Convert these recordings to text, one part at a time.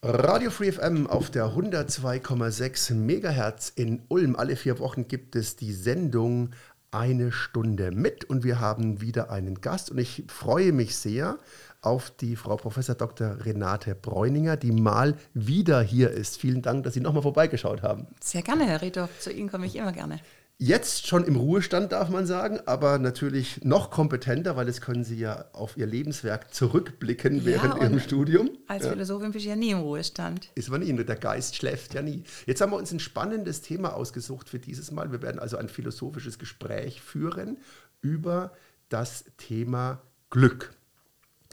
Radio Free FM auf der 102,6 Megahertz in Ulm. Alle vier Wochen gibt es die Sendung Eine Stunde mit und wir haben wieder einen Gast und ich freue mich sehr auf die Frau Professor Dr. Renate Bräuninger, die mal wieder hier ist. Vielen Dank, dass Sie nochmal vorbeigeschaut haben. Sehr gerne, Herr Rito. Zu Ihnen komme ich immer gerne jetzt schon im Ruhestand, darf man sagen, aber natürlich noch kompetenter, weil es können Sie ja auf Ihr Lebenswerk zurückblicken während ja, Ihrem Studium. Als Philosophin bin ich ja nie im Ruhestand. Ist man nie, der Geist schläft ja nie. Jetzt haben wir uns ein spannendes Thema ausgesucht für dieses Mal. Wir werden also ein philosophisches Gespräch führen über das Thema Glück.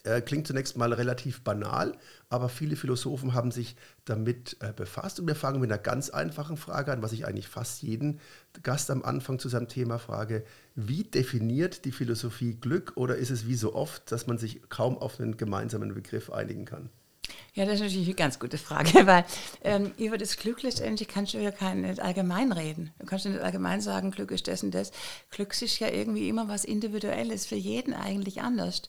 Äh, klingt zunächst mal relativ banal, aber viele Philosophen haben sich damit äh, befasst. Und wir fangen mit einer ganz einfachen Frage an, was ich eigentlich fast jeden Gast am Anfang zu seinem Thema frage. Wie definiert die Philosophie Glück oder ist es wie so oft, dass man sich kaum auf einen gemeinsamen Begriff einigen kann? Ja, das ist natürlich eine ganz gute Frage, weil ähm, über das Glück letztendlich kannst du ja kein, nicht allgemein reden. Du kannst nicht allgemein sagen, Glück ist das und das. Glück ist ja irgendwie immer was Individuelles, für jeden eigentlich anders.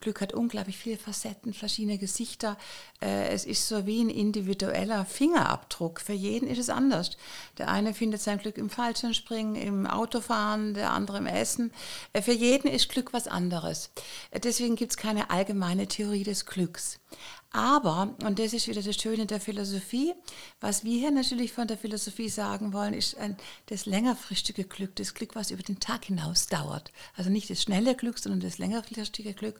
Glück hat unglaublich viele Facetten, verschiedene Gesichter. Äh, es ist so wie ein individueller Fingerabdruck. Für jeden ist es anders. Der eine findet sein Glück im Fallschirmspringen, im Autofahren, der andere im Essen. Äh, für jeden ist Glück was anderes. Äh, deswegen gibt es keine allgemeine Theorie des Glücks. Aber, und das ist wieder das Schöne der Philosophie, was wir hier natürlich von der Philosophie sagen wollen, ist ein, das längerfristige Glück, das Glück, was über den Tag hinaus dauert. Also nicht das schnelle Glück, sondern das längerfristige Glück.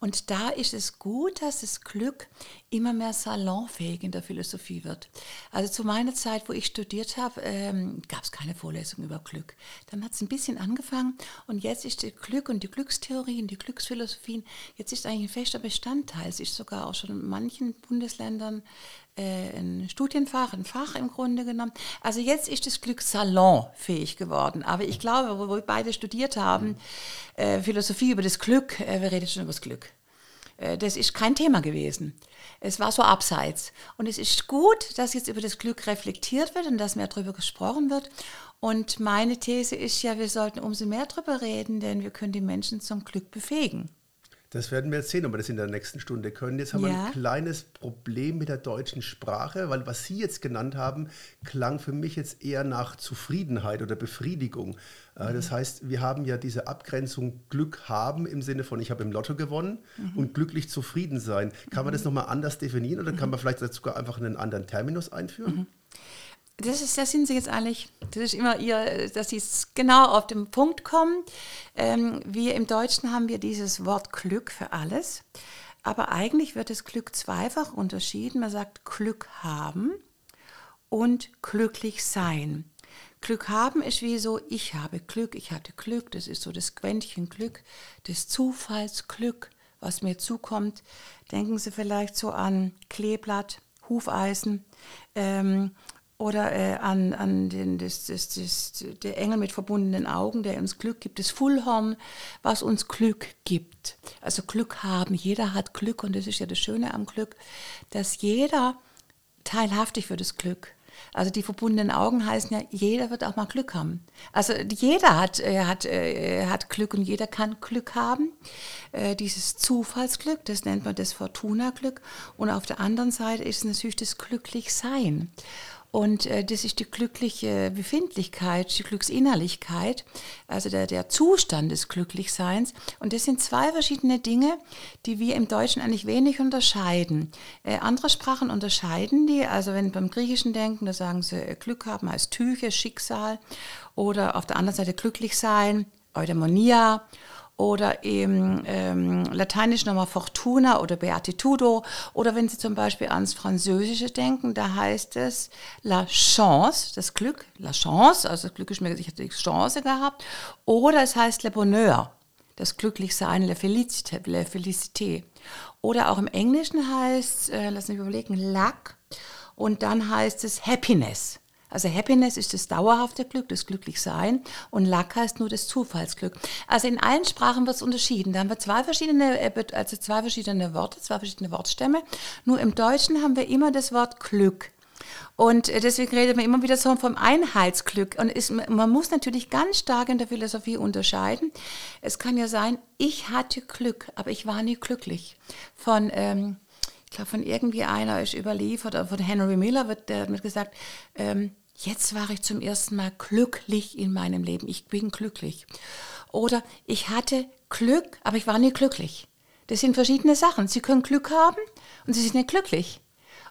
Und da ist es gut, dass das Glück immer mehr salonfähig in der Philosophie wird. Also zu meiner Zeit, wo ich studiert habe, ähm, gab es keine Vorlesung über Glück. Dann hat es ein bisschen angefangen und jetzt ist das Glück und die Glückstheorien, die Glücksphilosophien, jetzt ist eigentlich ein fester Bestandteil. Es ist sogar auch schon manchen Bundesländern äh, ein Studienfach, ein Fach im Grunde genommen. Also jetzt ist das Glück salonfähig geworden. Aber ich glaube, wo wir beide studiert haben, äh, Philosophie über das Glück, äh, wir reden schon über das Glück. Äh, das ist kein Thema gewesen. Es war so abseits. Und es ist gut, dass jetzt über das Glück reflektiert wird und dass mehr darüber gesprochen wird. Und meine These ist ja, wir sollten umso mehr darüber reden, denn wir können die Menschen zum Glück befähigen. Das werden wir jetzt sehen, ob wir das in der nächsten Stunde können. Jetzt haben ja. wir ein kleines Problem mit der deutschen Sprache, weil was Sie jetzt genannt haben, klang für mich jetzt eher nach Zufriedenheit oder Befriedigung. Äh, mhm. Das heißt, wir haben ja diese Abgrenzung Glück haben im Sinne von, ich habe im Lotto gewonnen mhm. und glücklich zufrieden sein. Kann man das mhm. nochmal anders definieren oder kann mhm. man vielleicht sogar einfach einen anderen Terminus einführen? Das, ist, das sind sie jetzt eigentlich, das ist immer ihr, dass sie genau auf den Punkt kommen. Ähm, wir im Deutschen haben wir dieses Wort Glück für alles, aber eigentlich wird das Glück zweifach unterschieden. Man sagt Glück haben und glücklich sein. Glück haben ist wie so, ich habe Glück, ich hatte Glück, das ist so das Quäntchen Glück, das Zufallsglück, was mir zukommt. Denken Sie vielleicht so an Kleeblatt, Hufeisen. Ähm, oder äh, an, an den, das, das, das, der Engel mit verbundenen Augen, der uns Glück gibt, das Fullhorn, was uns Glück gibt. Also Glück haben. Jeder hat Glück und das ist ja das Schöne am Glück, dass jeder teilhaftig wird das Glück. Also die verbundenen Augen heißen ja, jeder wird auch mal Glück haben. Also jeder hat, äh, hat, äh, hat Glück und jeder kann Glück haben. Äh, dieses Zufallsglück, das nennt man das Fortuna-Glück. Und auf der anderen Seite ist natürlich das Glücklichsein. Und äh, das ist die glückliche Befindlichkeit, die Glücksinnerlichkeit, also der, der Zustand des Glücklichseins. Und das sind zwei verschiedene Dinge, die wir im Deutschen eigentlich wenig unterscheiden. Äh, andere Sprachen unterscheiden die, also wenn beim Griechischen denken, da sagen sie äh, Glück haben als Tüche, Schicksal oder auf der anderen Seite glücklich sein, Eudaimonia oder im ähm, Lateinisch nochmal Fortuna oder Beatitudo oder wenn Sie zum Beispiel ans Französische denken, da heißt es la chance, das Glück, la chance, also das Glück ist mir, ich hatte die Chance gehabt, oder es heißt le bonheur, das Glücklichsein, la félicité, la félicité. Oder auch im Englischen heißt, äh, lass mich überlegen, luck und dann heißt es happiness. Also Happiness ist das dauerhafte Glück, das Glücklichsein und Luck heißt nur das Zufallsglück. Also in allen Sprachen wird es unterschieden. Da haben wir zwei verschiedene, äh, also zwei verschiedene Worte, zwei verschiedene Wortstämme. Nur im Deutschen haben wir immer das Wort Glück. Und äh, deswegen redet man immer wieder so vom Einheitsglück. Und ist, man muss natürlich ganz stark in der Philosophie unterscheiden. Es kann ja sein, ich hatte Glück, aber ich war nie glücklich. Von ähm, ich glaube, von irgendwie einer ist überliefert, oder von Henry Miller wird, der hat mir gesagt, ähm, jetzt war ich zum ersten Mal glücklich in meinem Leben. Ich bin glücklich. Oder ich hatte Glück, aber ich war nie glücklich. Das sind verschiedene Sachen. Sie können Glück haben und Sie sind nicht glücklich.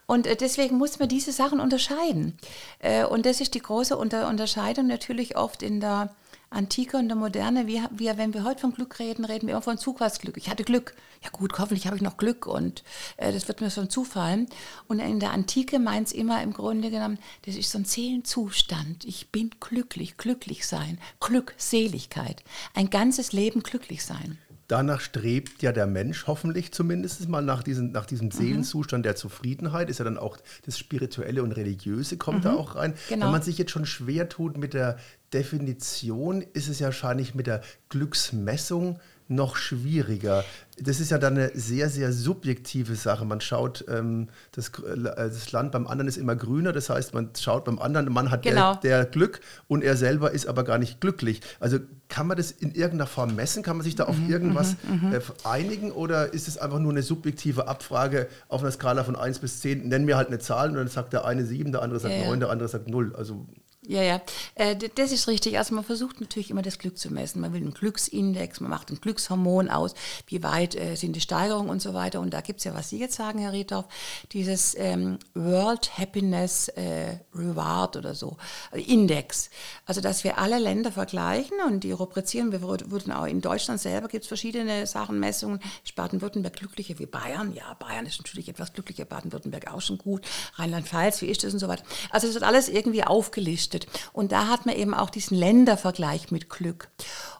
Und äh, deswegen muss man diese Sachen unterscheiden. Äh, und das ist die große Unterscheidung natürlich oft in der Antike und der Moderne. Wir, wir, wenn wir heute von Glück reden, reden wir immer von Zufallsglück. Ich hatte Glück. Ja gut, hoffentlich habe ich noch Glück und äh, das wird mir schon zufallen. Und in der Antike meint es immer im Grunde genommen, das ist so ein Seelenzustand. Ich bin glücklich, glücklich sein, Glückseligkeit. Ein ganzes Leben glücklich sein danach strebt ja der Mensch hoffentlich zumindest mal nach, diesen, nach diesem mhm. Seelenzustand der Zufriedenheit. Ist ja dann auch das Spirituelle und Religiöse kommt mhm. da auch rein. Genau. Wenn man sich jetzt schon schwer tut mit der Definition, ist es ja wahrscheinlich mit der Glücksmessung noch schwieriger. Das ist ja dann eine sehr, sehr subjektive Sache. Man schaut, ähm, das, äh, das, Land beim anderen ist immer grüner, das heißt, man schaut beim anderen, der Mann hat genau. der, der, Glück und er selber ist aber gar nicht glücklich. Also kann man das in irgendeiner Form messen? Kann man sich da auf mhm, irgendwas mhm, mhm. äh, einigen oder ist es einfach nur eine subjektive Abfrage auf einer Skala von 1 bis 10? Nenn mir halt eine Zahl und dann sagt der eine 7, der andere sagt ja, 9, der andere sagt 0. Also ja, ja, äh, das ist richtig. Also man versucht natürlich immer das Glück zu messen. Man will einen Glücksindex, man macht ein Glückshormon aus, wie weit äh, sind die Steigerungen und so weiter. Und da gibt es ja, was Sie jetzt sagen, Herr Riedorf, dieses ähm, World Happiness äh, Reward oder so, äh, Index. Also dass wir alle Länder vergleichen und die rubrizieren. Wir wurden auch in Deutschland selber gibt es verschiedene Sachen, Messungen. Baden-Württemberg glücklicher wie Bayern? Ja, Bayern ist natürlich etwas glücklicher, Baden-Württemberg auch schon gut. Rheinland-Pfalz, wie ist das und so weiter. Also es wird alles irgendwie aufgelistet berichtet. Und da hat man eben auch diesen Ländervergleich mit Glück.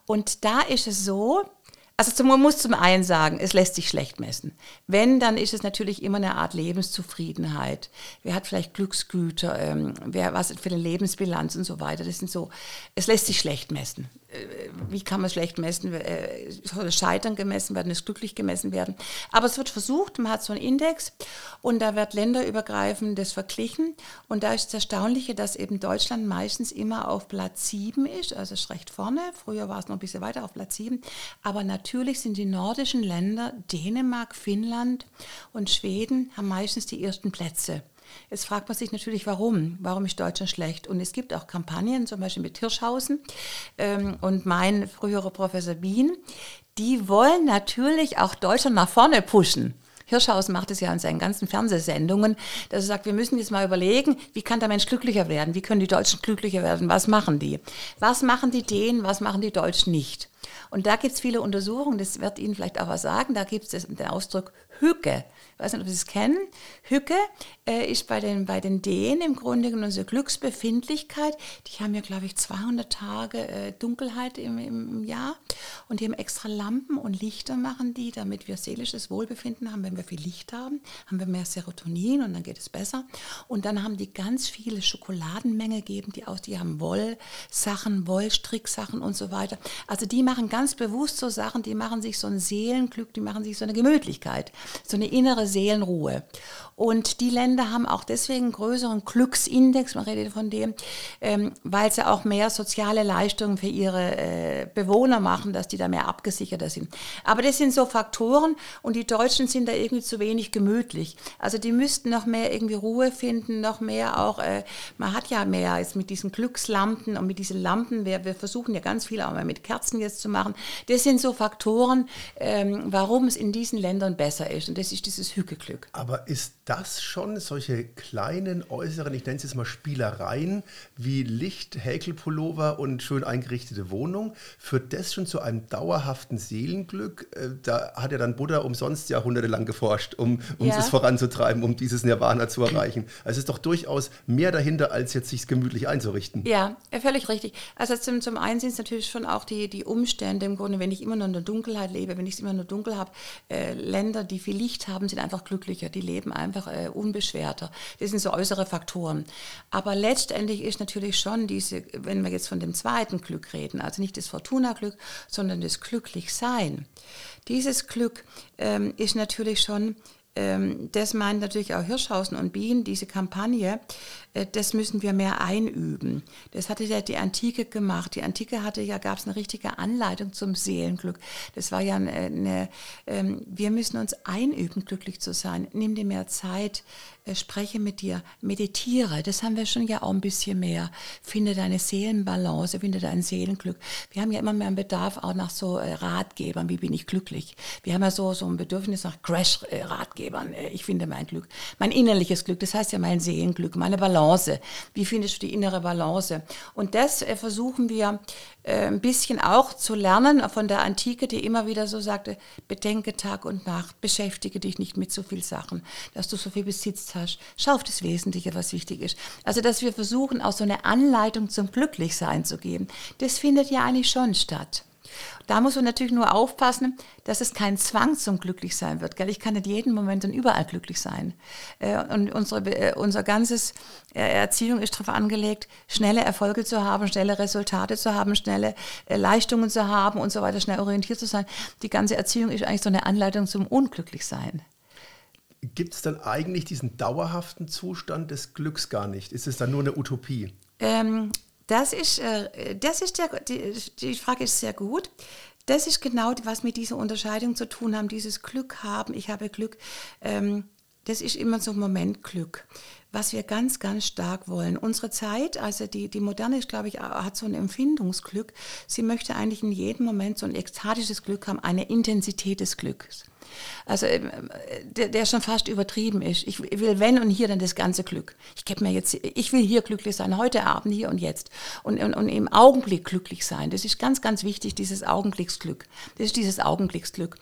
Und da ist es so, also man muss zum einen sagen, es lässt sich schlecht messen. Wenn, dann ist es natürlich immer eine Art Lebenszufriedenheit. Wer hat vielleicht Glücksgüter, ähm, wer was für eine Lebensbilanz und so weiter. Das sind so, es lässt sich schlecht messen. Äh, wie kann man schlecht messen? Äh, soll das Scheitern gemessen werden, es glücklich gemessen werden? Aber es wird versucht, man hat so einen Index und da wird länderübergreifend das verglichen. Und da ist das Erstaunliche, dass eben Deutschland meistens immer auf Platz 7 ist, also ist recht vorne. Früher war es noch ein bisschen weiter auf Platz 7. Aber natürlich sind die nordischen Länder, Dänemark, Finnland und Schweden, haben meistens die ersten Plätze. Jetzt fragt man sich natürlich, warum? Warum ist Deutschland schlecht? Und es gibt auch Kampagnen, zum Beispiel mit Hirschhausen ähm, und mein früherer Professor Bien, die wollen natürlich auch Deutschland nach vorne pushen. Hirschhausen macht es ja in seinen ganzen Fernsehsendungen, dass er sagt, wir müssen jetzt mal überlegen, wie kann der Mensch glücklicher werden? Wie können die Deutschen glücklicher werden? Was machen die? Was machen die Dänen? Was machen die Deutschen nicht? Und da gibt es viele Untersuchungen, das wird Ihnen vielleicht auch was sagen, da gibt es den Ausdruck Hücke. Weiß nicht, ob Sie es kennen, Hücke äh, ist bei den, bei den Dänen im Grunde genommen unsere Glücksbefindlichkeit. Die haben ja, glaube ich, 200 Tage äh, Dunkelheit im, im Jahr und die haben extra Lampen und Lichter machen die, damit wir seelisches Wohlbefinden haben. Wenn wir viel Licht haben, haben wir mehr Serotonin und dann geht es besser. Und dann haben die ganz viele Schokoladenmenge geben die aus, die haben Wollsachen, Wollstricksachen und so weiter. Also die machen ganz bewusst so Sachen, die machen sich so ein Seelenglück, die machen sich so eine Gemütlichkeit, so eine innere Seelenruhe. Und die Länder haben auch deswegen einen größeren Glücksindex, man redet von dem, ähm, weil sie auch mehr soziale Leistungen für ihre äh, Bewohner machen, dass die da mehr abgesicherter sind. Aber das sind so Faktoren und die Deutschen sind da irgendwie zu wenig gemütlich. Also die müssten noch mehr irgendwie Ruhe finden, noch mehr auch, äh, man hat ja mehr jetzt mit diesen Glückslampen und mit diesen Lampen, wir, wir versuchen ja ganz viel auch mal mit Kerzen jetzt zu machen. Das sind so Faktoren, ähm, warum es in diesen Ländern besser ist. Und das ist dieses Hügelglück. Aber ist das schon solche kleinen äußeren, ich nenne es jetzt mal Spielereien, wie Licht, Häkelpullover und schön eingerichtete Wohnung, führt das schon zu einem dauerhaften Seelenglück? Äh, da hat ja dann Buddha umsonst jahrhundertelang geforscht, um, um ja. es voranzutreiben, um dieses Nirvana zu erreichen. Also es ist doch durchaus mehr dahinter, als jetzt sich gemütlich einzurichten. Ja, völlig richtig. Also zum, zum einen sind es natürlich schon auch die, die Umstände im Grunde, wenn ich immer nur in der Dunkelheit lebe, wenn ich es immer nur dunkel habe, äh, Länder, die viel Licht haben, sind einfach glücklicher, die leben einfach äh, unbeschwerter. Das sind so äußere Faktoren. Aber letztendlich ist natürlich schon diese, wenn wir jetzt von dem zweiten Glück reden, also nicht das Fortuna-Glück, sondern das Glücklichsein. Dieses Glück ähm, ist natürlich schon ähm, das meint natürlich auch Hirschhausen und Bien, diese Kampagne, äh, das müssen wir mehr einüben. Das hatte ja die Antike gemacht. Die Antike hatte ja, gab es eine richtige Anleitung zum Seelenglück. Das war ja eine, eine ähm, wir müssen uns einüben, glücklich zu sein. Nimm dir mehr Zeit, äh, spreche mit dir, meditiere. Das haben wir schon ja auch ein bisschen mehr. Finde deine Seelenbalance, finde dein Seelenglück. Wir haben ja immer mehr einen Bedarf auch nach so äh, Ratgebern, wie bin ich glücklich. Wir haben ja so, so ein Bedürfnis nach Crash-Ratgebern. Ich finde mein Glück, mein innerliches Glück, das heißt ja mein Seelenglück, meine Balance. Wie findest du die innere Balance? Und das äh, versuchen wir äh, ein bisschen auch zu lernen von der Antike, die immer wieder so sagte, bedenke Tag und Nacht, beschäftige dich nicht mit so viel Sachen, dass du so viel Besitz hast. Schau auf das Wesentliche, was wichtig ist. Also, dass wir versuchen, auch so eine Anleitung zum Glücklichsein zu geben, das findet ja eigentlich schon statt. Da muss man natürlich nur aufpassen, dass es kein Zwang zum Glücklichsein wird. Gell? Ich kann nicht jeden Moment und überall glücklich sein. Äh, und unsere, äh, unser ganzes äh, Erziehung ist darauf angelegt, schnelle Erfolge zu haben, schnelle Resultate zu haben, schnelle Leistungen zu haben und so weiter, schnell orientiert zu sein. Die ganze Erziehung ist eigentlich so eine Anleitung zum Unglücklichsein. Gibt es dann eigentlich diesen dauerhaften Zustand des Glücks gar nicht? Ist es dann nur eine Utopie? Ähm, das ist, äh, das ist der, die, die Frage ist sehr gut. Das ist genau, was mit dieser Unterscheidung zu tun haben, dieses Glück haben, ich habe Glück. Ähm, das ist immer so ein Momentglück, was wir ganz, ganz stark wollen. Unsere Zeit, also die, die Moderne, ist, glaube ich, hat so ein Empfindungsglück. Sie möchte eigentlich in jedem Moment so ein ekstatisches Glück haben, eine Intensität des Glücks. Also ähm, der, der schon fast übertrieben ist. Ich will wenn und hier dann das ganze Glück. Ich gebe mir jetzt, ich will hier glücklich sein, heute Abend, hier und jetzt. Und, und, und im Augenblick glücklich sein. Das ist ganz, ganz wichtig, dieses Augenblicksglück. Das ist dieses Augenblicksglück.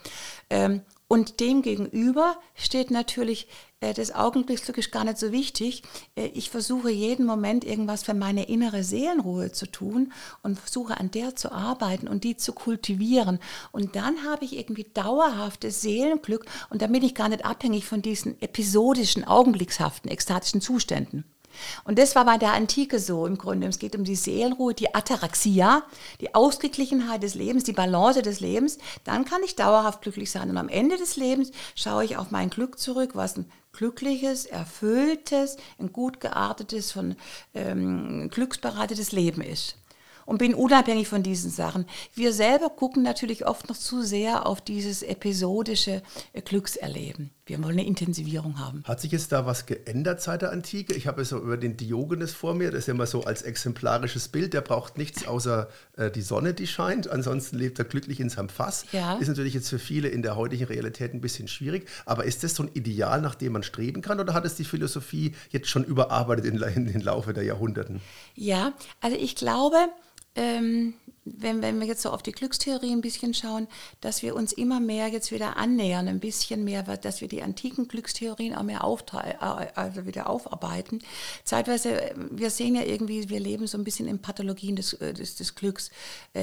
Ähm, und dem gegenüber steht natürlich, äh, das Augenblicksglück ist gar nicht so wichtig. Äh, ich versuche jeden Moment irgendwas für meine innere Seelenruhe zu tun und versuche an der zu arbeiten und die zu kultivieren. Und dann habe ich irgendwie dauerhaftes Seelenglück und dann bin ich gar nicht abhängig von diesen episodischen, augenblickshaften, ekstatischen Zuständen. Und das war bei der Antike so im Grunde. Es geht um die Seelenruhe, die Ataraxia, die Ausgeglichenheit des Lebens, die Balance des Lebens. Dann kann ich dauerhaft glücklich sein. Und am Ende des Lebens schaue ich auf mein Glück zurück, was ein glückliches, erfülltes, ein gut geartetes, von ähm, glücksbereitetes Leben ist und bin unabhängig von diesen Sachen. Wir selber gucken natürlich oft noch zu sehr auf dieses episodische Glückserleben. Wir wollen eine Intensivierung haben. Hat sich jetzt da was geändert seit der Antike? Ich habe so über den Diogenes vor mir, das ist ja immer so als exemplarisches Bild, der braucht nichts außer äh, die Sonne, die scheint. Ansonsten lebt er glücklich in seinem Fass. Ja. Ist natürlich jetzt für viele in der heutigen Realität ein bisschen schwierig. Aber ist das so ein Ideal, nach dem man streben kann? Oder hat es die Philosophie jetzt schon überarbeitet in, in den Laufe der Jahrhunderten? Ja, also ich glaube, ähm, wenn, wenn wir jetzt so auf die Glückstheorie ein bisschen schauen, dass wir uns immer mehr jetzt wieder annähern, ein bisschen mehr, dass wir die antiken Glückstheorien auch mehr äh, also wieder aufarbeiten. Zeitweise, äh, wir sehen ja irgendwie, wir leben so ein bisschen in Pathologien des, äh, des, des Glücks.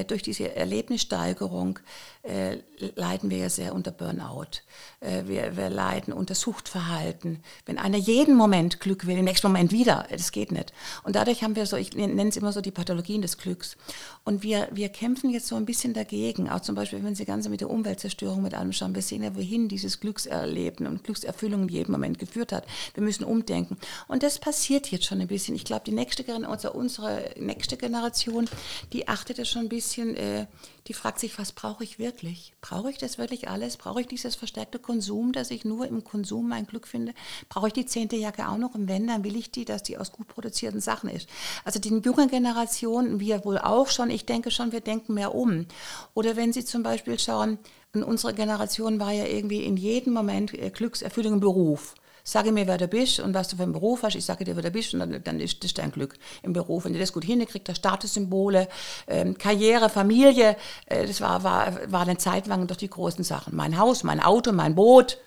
durch diese Erlebnissteigerung äh, leiden wir ja sehr unter Burnout. Äh, wir, wir leiden unter Suchtverhalten. Wenn einer jeden Moment Glück will, im nächsten Moment wieder, das geht nicht. Und dadurch haben wir so, ich nenne es immer so die Pathologien des Glücks. Und wir, wir kämpfen jetzt so ein bisschen dagegen. Auch zum Beispiel, wenn Sie ganz mit der Umweltzerstörung mit anschauen, wir sehen ja, wohin dieses Glückserleben und Glückserfüllung in jedem Moment geführt hat. Wir müssen umdenken. Und das passiert jetzt schon ein bisschen. Ich glaube, die nächste, also unsere nächste Generation, die achtet ja schon ein bisschen, äh, die fragt sich, was brauche ich wirklich? Brauche ich das wirklich alles? Brauche ich dieses verstärkte Konsum, dass ich nur im Konsum mein Glück finde? Brauche ich die zehnte Jacke auch noch? Und wenn, dann will ich die, dass die aus gut produzierten Sachen ist. Also die junge Generation, wir wohl auch schon, ich denke schon, wir denken mehr um. Oder wenn Sie zum Beispiel schauen, unsere Generation war ja irgendwie in jedem Moment äh, Glückserfüllung im Beruf sage mir, wer du bist und was du für einen Beruf hast. Ich sage dir, wer du bist und dann, dann ist das dein Glück im Beruf. Wenn du das gut hinkriegst, das Statussymbole, ähm, Karriere, Familie, äh, das war, war, war eine Zeit lang doch die großen Sachen. Mein Haus, mein Auto, mein Boot,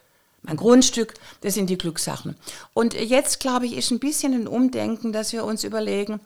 mein Grundstück, das sind die Glückssachen. Und jetzt, glaube ich, ist ein bisschen ein Umdenken, dass wir uns überlegen,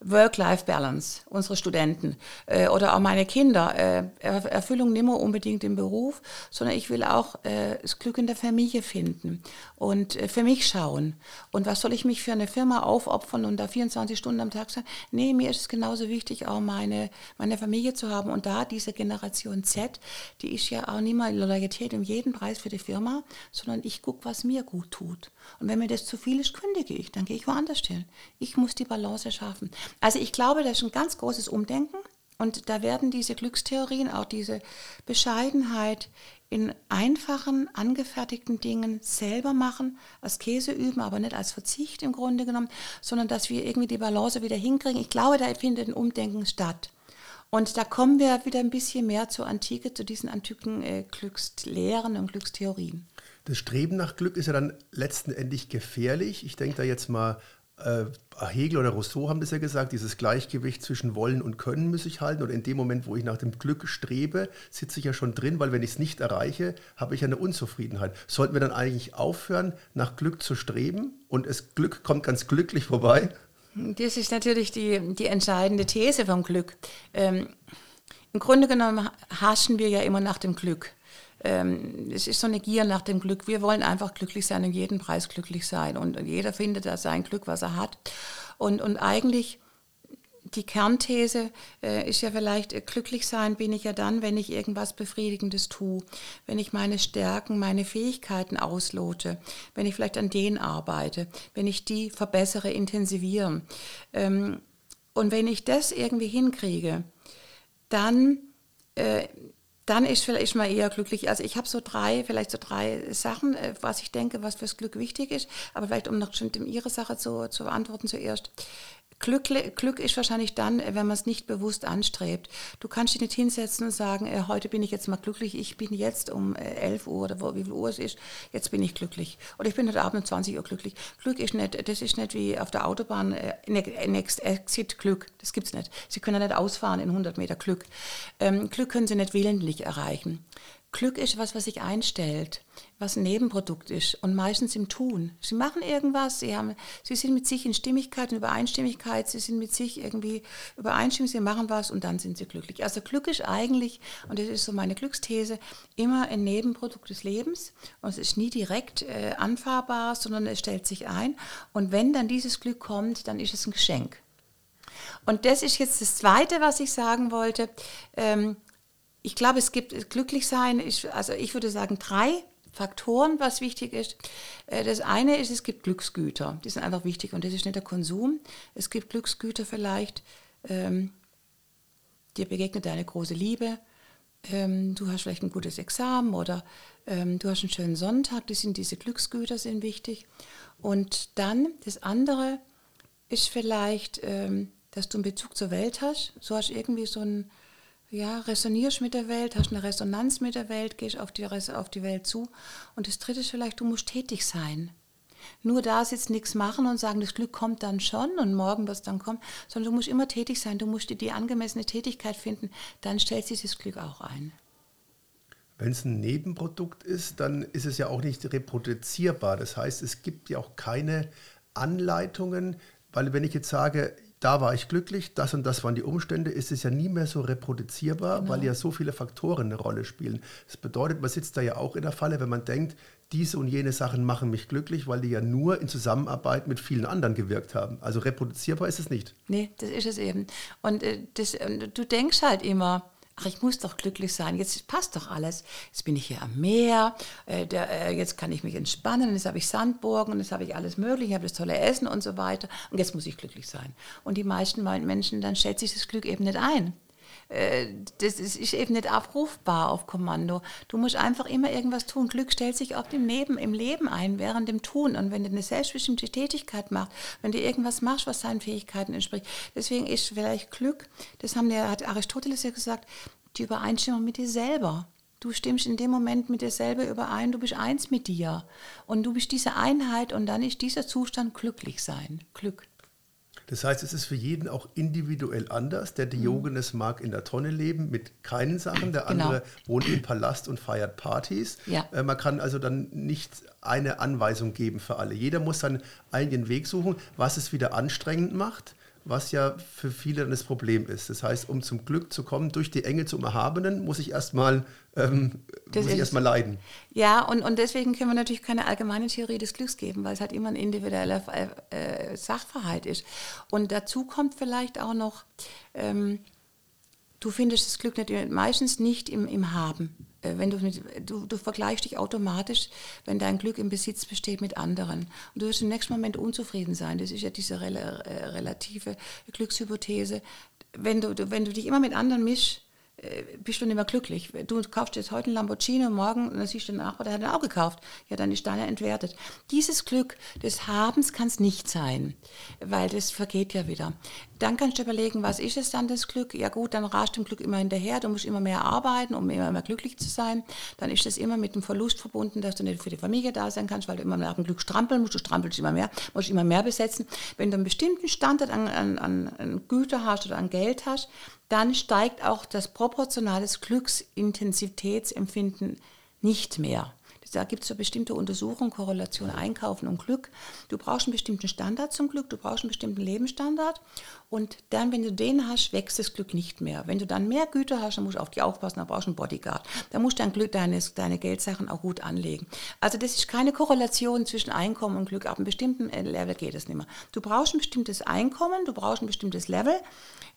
Work-Life-Balance, unsere Studenten äh, oder auch meine Kinder. Äh, Erfüllung nicht mehr unbedingt im Beruf, sondern ich will auch äh, das Glück in der Familie finden und äh, für mich schauen. Und was soll ich mich für eine Firma aufopfern und da 24 Stunden am Tag sagen? Nee, mir ist es genauso wichtig, auch meine, meine Familie zu haben. Und da diese Generation Z, die ist ja auch nicht mal Loyalität um jeden Preis für die Firma, sondern ich gucke, was mir gut tut. Und wenn mir das zu viel ist, kündige ich, dann gehe ich woanders hin. Ich muss die Balance schaffen. Also ich glaube, das ist ein ganz großes Umdenken und da werden diese Glückstheorien, auch diese Bescheidenheit in einfachen, angefertigten Dingen selber machen, als Käse üben, aber nicht als Verzicht im Grunde genommen, sondern dass wir irgendwie die Balance wieder hinkriegen. Ich glaube, da findet ein Umdenken statt. Und da kommen wir wieder ein bisschen mehr zur Antike, zu diesen antiken äh, Glückslehren und Glückstheorien. Das Streben nach Glück ist ja dann letzten Endes gefährlich. Ich denke da jetzt mal Hegel oder Rousseau haben das ja gesagt, dieses Gleichgewicht zwischen Wollen und Können muss ich halten. Und in dem Moment, wo ich nach dem Glück strebe, sitze ich ja schon drin, weil wenn ich es nicht erreiche, habe ich eine Unzufriedenheit. Sollten wir dann eigentlich aufhören, nach Glück zu streben und das Glück kommt ganz glücklich vorbei? Das ist natürlich die, die entscheidende These vom Glück. Ähm, Im Grunde genommen haschen wir ja immer nach dem Glück ähm, es ist so eine Gier nach dem Glück. Wir wollen einfach glücklich sein, um jeden Preis glücklich sein. Und, und jeder findet da sein Glück, was er hat. Und, und eigentlich die Kernthese äh, ist ja vielleicht, äh, glücklich sein bin ich ja dann, wenn ich irgendwas Befriedigendes tue, wenn ich meine Stärken, meine Fähigkeiten auslote, wenn ich vielleicht an denen arbeite, wenn ich die verbessere, intensiviere. Ähm, und wenn ich das irgendwie hinkriege, dann äh, dann ist vielleicht mal eher glücklich. Also ich habe so drei, vielleicht so drei Sachen, äh, was ich denke, was fürs Glück wichtig ist. Aber vielleicht, um noch schon Ihre Sache zu, zu beantworten zuerst. Glück, Glück ist wahrscheinlich dann, wenn man es nicht bewusst anstrebt. Du kannst dich nicht hinsetzen und sagen, äh, heute bin ich jetzt mal glücklich, ich bin jetzt um äh, 11 Uhr oder wo, wie viel Uhr es ist, jetzt bin ich glücklich. Oder ich bin heute Abend um 20 Uhr glücklich. Glück ist nicht, das ist nicht wie auf der Autobahn, äh, ne-, Next Exit Glück, das gibt es nicht. Sie können ja nicht ausfahren in 100 Meter Glück. Ähm, Glück können Sie nicht willentlich erreichen. Glück ist was, was sich einstellt, was ein Nebenprodukt ist und meistens im Tun. Sie machen irgendwas, sie, haben, sie sind mit sich in Stimmigkeit und Übereinstimmigkeit, sie sind mit sich irgendwie übereinstimmig, sie machen was und dann sind sie glücklich. Also Glück ist eigentlich, und das ist so meine Glücksthese, immer ein Nebenprodukt des Lebens und es ist nie direkt äh, anfahrbar, sondern es stellt sich ein. Und wenn dann dieses Glück kommt, dann ist es ein Geschenk. Und das ist jetzt das Zweite, was ich sagen wollte. Ähm, ich glaube, es gibt glücklich sein, ich, also ich würde sagen drei Faktoren, was wichtig ist. Äh, das eine ist, es gibt Glücksgüter, die sind einfach wichtig und das ist nicht der Konsum. Es gibt Glücksgüter vielleicht, ähm, dir begegnet eine große Liebe, ähm, du hast vielleicht ein gutes Examen oder ähm, du hast einen schönen Sonntag, das sind diese Glücksgüter, sind wichtig. Und dann das andere ist vielleicht, ähm, dass du einen Bezug zur Welt hast. So hast du irgendwie so ein ja, resonierst mit der Welt, hast eine Resonanz mit der Welt, gehst auf die, auf die Welt zu. Und das dritte ist vielleicht, du musst tätig sein. Nur da sitzt nichts machen und sagen, das Glück kommt dann schon und morgen wird es dann kommen, sondern du musst immer tätig sein, du musst die angemessene Tätigkeit finden, dann stellt sich das Glück auch ein. Wenn es ein Nebenprodukt ist, dann ist es ja auch nicht reproduzierbar. Das heißt, es gibt ja auch keine Anleitungen, weil wenn ich jetzt sage, da war ich glücklich, das und das waren die Umstände, ist es ja nie mehr so reproduzierbar, genau. weil ja so viele Faktoren eine Rolle spielen. Das bedeutet, man sitzt da ja auch in der Falle, wenn man denkt, diese und jene Sachen machen mich glücklich, weil die ja nur in Zusammenarbeit mit vielen anderen gewirkt haben. Also reproduzierbar ist es nicht. Nee, das ist es eben. Und äh, das, äh, du denkst halt immer, ach, ich muss doch glücklich sein, jetzt passt doch alles. Jetzt bin ich hier am Meer, äh, der, äh, jetzt kann ich mich entspannen, jetzt habe ich Sandburgen, jetzt habe ich alles Mögliche, ich habe das tolle Essen und so weiter und jetzt muss ich glücklich sein. Und die meisten Menschen, dann stellt sich das Glück eben nicht ein. Äh, das ist eben nicht abrufbar auf Kommando. Du musst einfach immer irgendwas tun. Glück stellt sich auch im Leben, im Leben ein, während dem Tun. Und wenn du eine selbstbestimmte Tätigkeit machst, wenn du irgendwas machst, was deinen Fähigkeiten entspricht. Deswegen ist vielleicht Glück, das haben der, hat Aristoteles ja gesagt, die Übereinstimmung mit dir selber. Du stimmst in dem Moment mit dir selber überein, du bist eins mit dir. Und du bist diese Einheit und dann ist dieser Zustand glücklich sein. Glück. Das heißt, es ist für jeden auch individuell anders. Der Diogenes mhm. mag in der Tonne leben mit keinen Sachen, der genau. andere wohnt im Palast und feiert Partys. Ja. Äh, man kann also dann nicht eine Anweisung geben für alle. Jeder muss seinen eigenen Weg suchen, was es wieder anstrengend macht was ja für viele dann das Problem ist. Das heißt, um zum Glück zu kommen, durch die Enge zum Erhabenen, muss ich erstmal ähm, muss ich erstmal leiden. Ja, und, und deswegen können wir natürlich keine allgemeine Theorie des Glücks geben, weil es halt immer ein individueller äh, Sachverhalt ist. Und dazu kommt vielleicht auch noch, ähm, du findest das Glück nicht, meistens nicht im, im Haben. Äh, wenn du, mit, du, du vergleichst dich automatisch, wenn dein Glück im Besitz besteht mit anderen. Und du wirst im nächsten Moment unzufrieden sein. Das ist ja diese rel äh, relative Glückshypothese. Wenn du, wenn du dich immer mit anderen mischst, äh, bist du nicht mehr glücklich. Du kaufst jetzt heute ein Lamborghini und morgen, und dann siehst du den Nachbar, der hat den auch gekauft. Ja, dann ist deiner entwertet. Dieses Glück des Habens kann es nicht sein, weil das vergeht ja wieder. Dann kannst du überlegen, was ist es dann, das Glück? Ja gut, dann rast dem Glück immer hinterher, du musst immer mehr arbeiten, um immer mehr glücklich zu sein. Dann ist das immer mit dem Verlust verbunden, dass du nicht für die Familie da sein kannst, weil du immer nach dem Glück strampeln musst, du strampelst immer mehr, musst immer mehr besetzen. Wenn du einen bestimmten Standard an, an, an Güter hast oder an Geld hast, dann steigt auch das proportionale Glücksintensitätsempfinden nicht mehr. Da gibt es so bestimmte Untersuchungen, Korrelation Einkaufen und Glück. Du brauchst einen bestimmten Standard zum Glück, du brauchst einen bestimmten Lebensstandard und dann, wenn du den hast, wächst das Glück nicht mehr. Wenn du dann mehr Güter hast, dann musst du auf dich aufpassen, dann brauchst du einen Bodyguard. Da musst du dein Glück, deine, deine Geldsachen auch gut anlegen. Also das ist keine Korrelation zwischen Einkommen und Glück. Ab einem bestimmten äh, Level geht es nicht mehr. Du brauchst ein bestimmtes Einkommen, du brauchst ein bestimmtes Level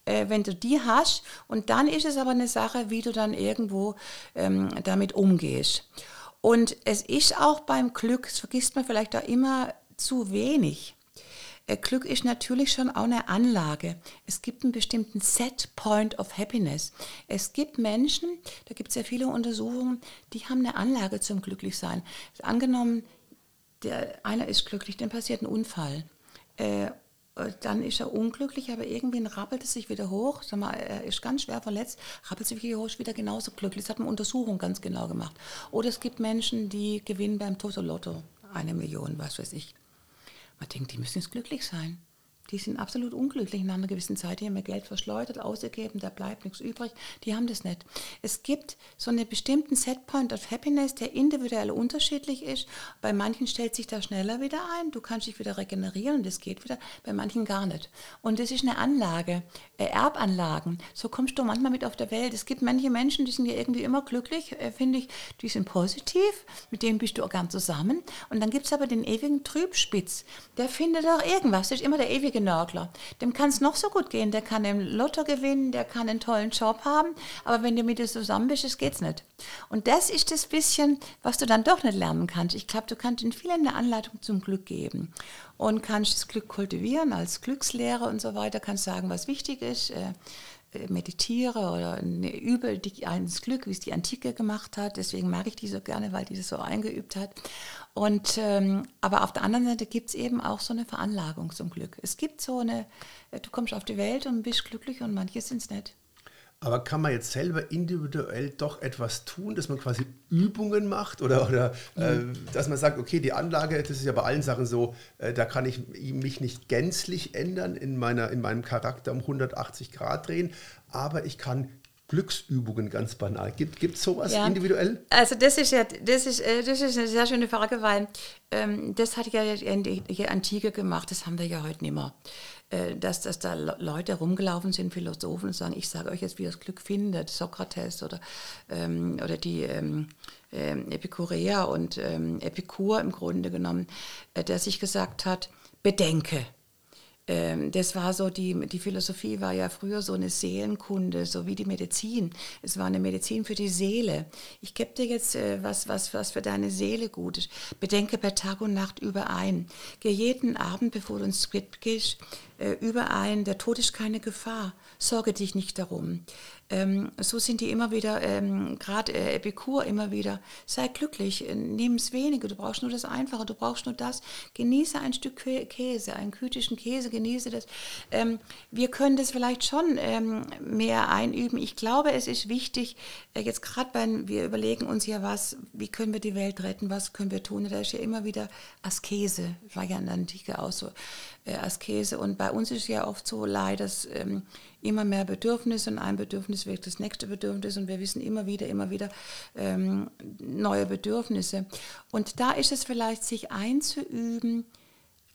äh, wenn du die hast. Und dann ist es aber eine Sache, wie du dann irgendwo ähm, damit umgehst. Und es ist auch beim Glück, das vergisst man vielleicht auch immer zu wenig. Äh, Glück ist natürlich schon auch eine Anlage. Es gibt einen bestimmten Set Point of Happiness. Es gibt Menschen, da gibt es ja viele Untersuchungen, die haben eine Anlage zum Glücklichsein. Angenommen, der, einer ist glücklich, dann passiert ein Unfall. Äh, dann ist er unglücklich, aber irgendwie rappelt es sich wieder hoch. Sag mal, er ist ganz schwer verletzt, rappelt sich wieder hoch, ist wieder genauso glücklich. Das hat eine Untersuchung ganz genau gemacht. Oder es gibt Menschen, die gewinnen beim Toto Lotto eine Million, was weiß ich. Man denkt, die müssen jetzt glücklich sein. Die sind absolut unglücklich nach einer gewissen Zeit. Die haben ihr Geld verschleudert, ausgegeben, da bleibt nichts übrig. Die haben das nicht. Es gibt so einen bestimmten Setpoint of Happiness, der individuell unterschiedlich ist. Bei manchen stellt sich da schneller wieder ein. Du kannst dich wieder regenerieren und das geht wieder. Bei manchen gar nicht. Und das ist eine Anlage, äh, Erbanlagen. So kommst du manchmal mit auf der Welt. Es gibt manche Menschen, die sind ja irgendwie immer glücklich, äh, finde ich. Die sind positiv. Mit denen bist du auch gern zusammen. Und dann gibt es aber den ewigen Trübspitz. Der findet auch irgendwas. Das ist immer der ewige Nörgler. Dem kann es noch so gut gehen. Der kann im Lotto gewinnen, der kann einen tollen Job haben, aber wenn du mit dir zusammen bist, das geht's nicht. Und das ist das bisschen, was du dann doch nicht lernen kannst. Ich glaube, du kannst in vielen eine Anleitung zum Glück geben und kannst das Glück kultivieren als Glückslehrer und so weiter, kannst sagen, was wichtig ist. Äh, äh, meditiere oder eine übe die, eines Glück, wie es die Antike gemacht hat. Deswegen mag ich die so gerne, weil die das so eingeübt hat. Und, ähm, aber auf der anderen Seite gibt es eben auch so eine Veranlagung zum Glück. Es gibt so eine, äh, du kommst auf die Welt und bist glücklich und manche sind es nicht. Aber kann man jetzt selber individuell doch etwas tun, dass man quasi Übungen macht oder, oder mhm. äh, dass man sagt, okay, die Anlage, das ist ja bei allen Sachen so, äh, da kann ich mich nicht gänzlich ändern in, meiner, in meinem Charakter um 180 Grad drehen, aber ich kann Glücksübungen ganz banal. Gibt es sowas ja. individuell? Also das ist ja das ist, äh, das ist eine sehr schöne Frage, weil ähm, das hat ja die Antike gemacht, das haben wir ja heute nicht mehr. Äh, dass, dass da Leute rumgelaufen sind, Philosophen, und sagen, ich sage euch jetzt, wie ihr das Glück findet, Sokrates oder, ähm, oder die ähm, ähm, Epikureer und ähm, Epikur im Grunde genommen, äh, der sich gesagt hat, bedenke, das war so, die, die Philosophie war ja früher so eine Seelenkunde, so wie die Medizin. Es war eine Medizin für die Seele. Ich gebe dir jetzt äh, was, was, was für deine Seele gut ist. Bedenke bei Tag und Nacht überein. Geh jeden Abend, bevor du ins Bett gehst, äh, überein. Der Tod ist keine Gefahr. Sorge dich nicht darum. Ähm, so sind die immer wieder, ähm, gerade äh, Epikur immer wieder, sei glücklich, äh, nimm es wenige, du brauchst nur das Einfache, du brauchst nur das. Genieße ein Stück Käse, einen gütigen Käse, genieße das. Ähm, wir können das vielleicht schon ähm, mehr einüben. Ich glaube, es ist wichtig, äh, jetzt gerade wenn wir überlegen uns ja was, wie können wir die Welt retten, was können wir tun, da ist ja immer wieder Askese, war ja in der Antike auch so, äh, Askese. Und bei uns ist ja oft so leider, dass ähm, immer mehr Bedürfnisse und ein Bedürfnis wirkt das nächste Bedürfnis und wir wissen immer wieder, immer wieder ähm, neue Bedürfnisse. Und da ist es vielleicht, sich einzuüben,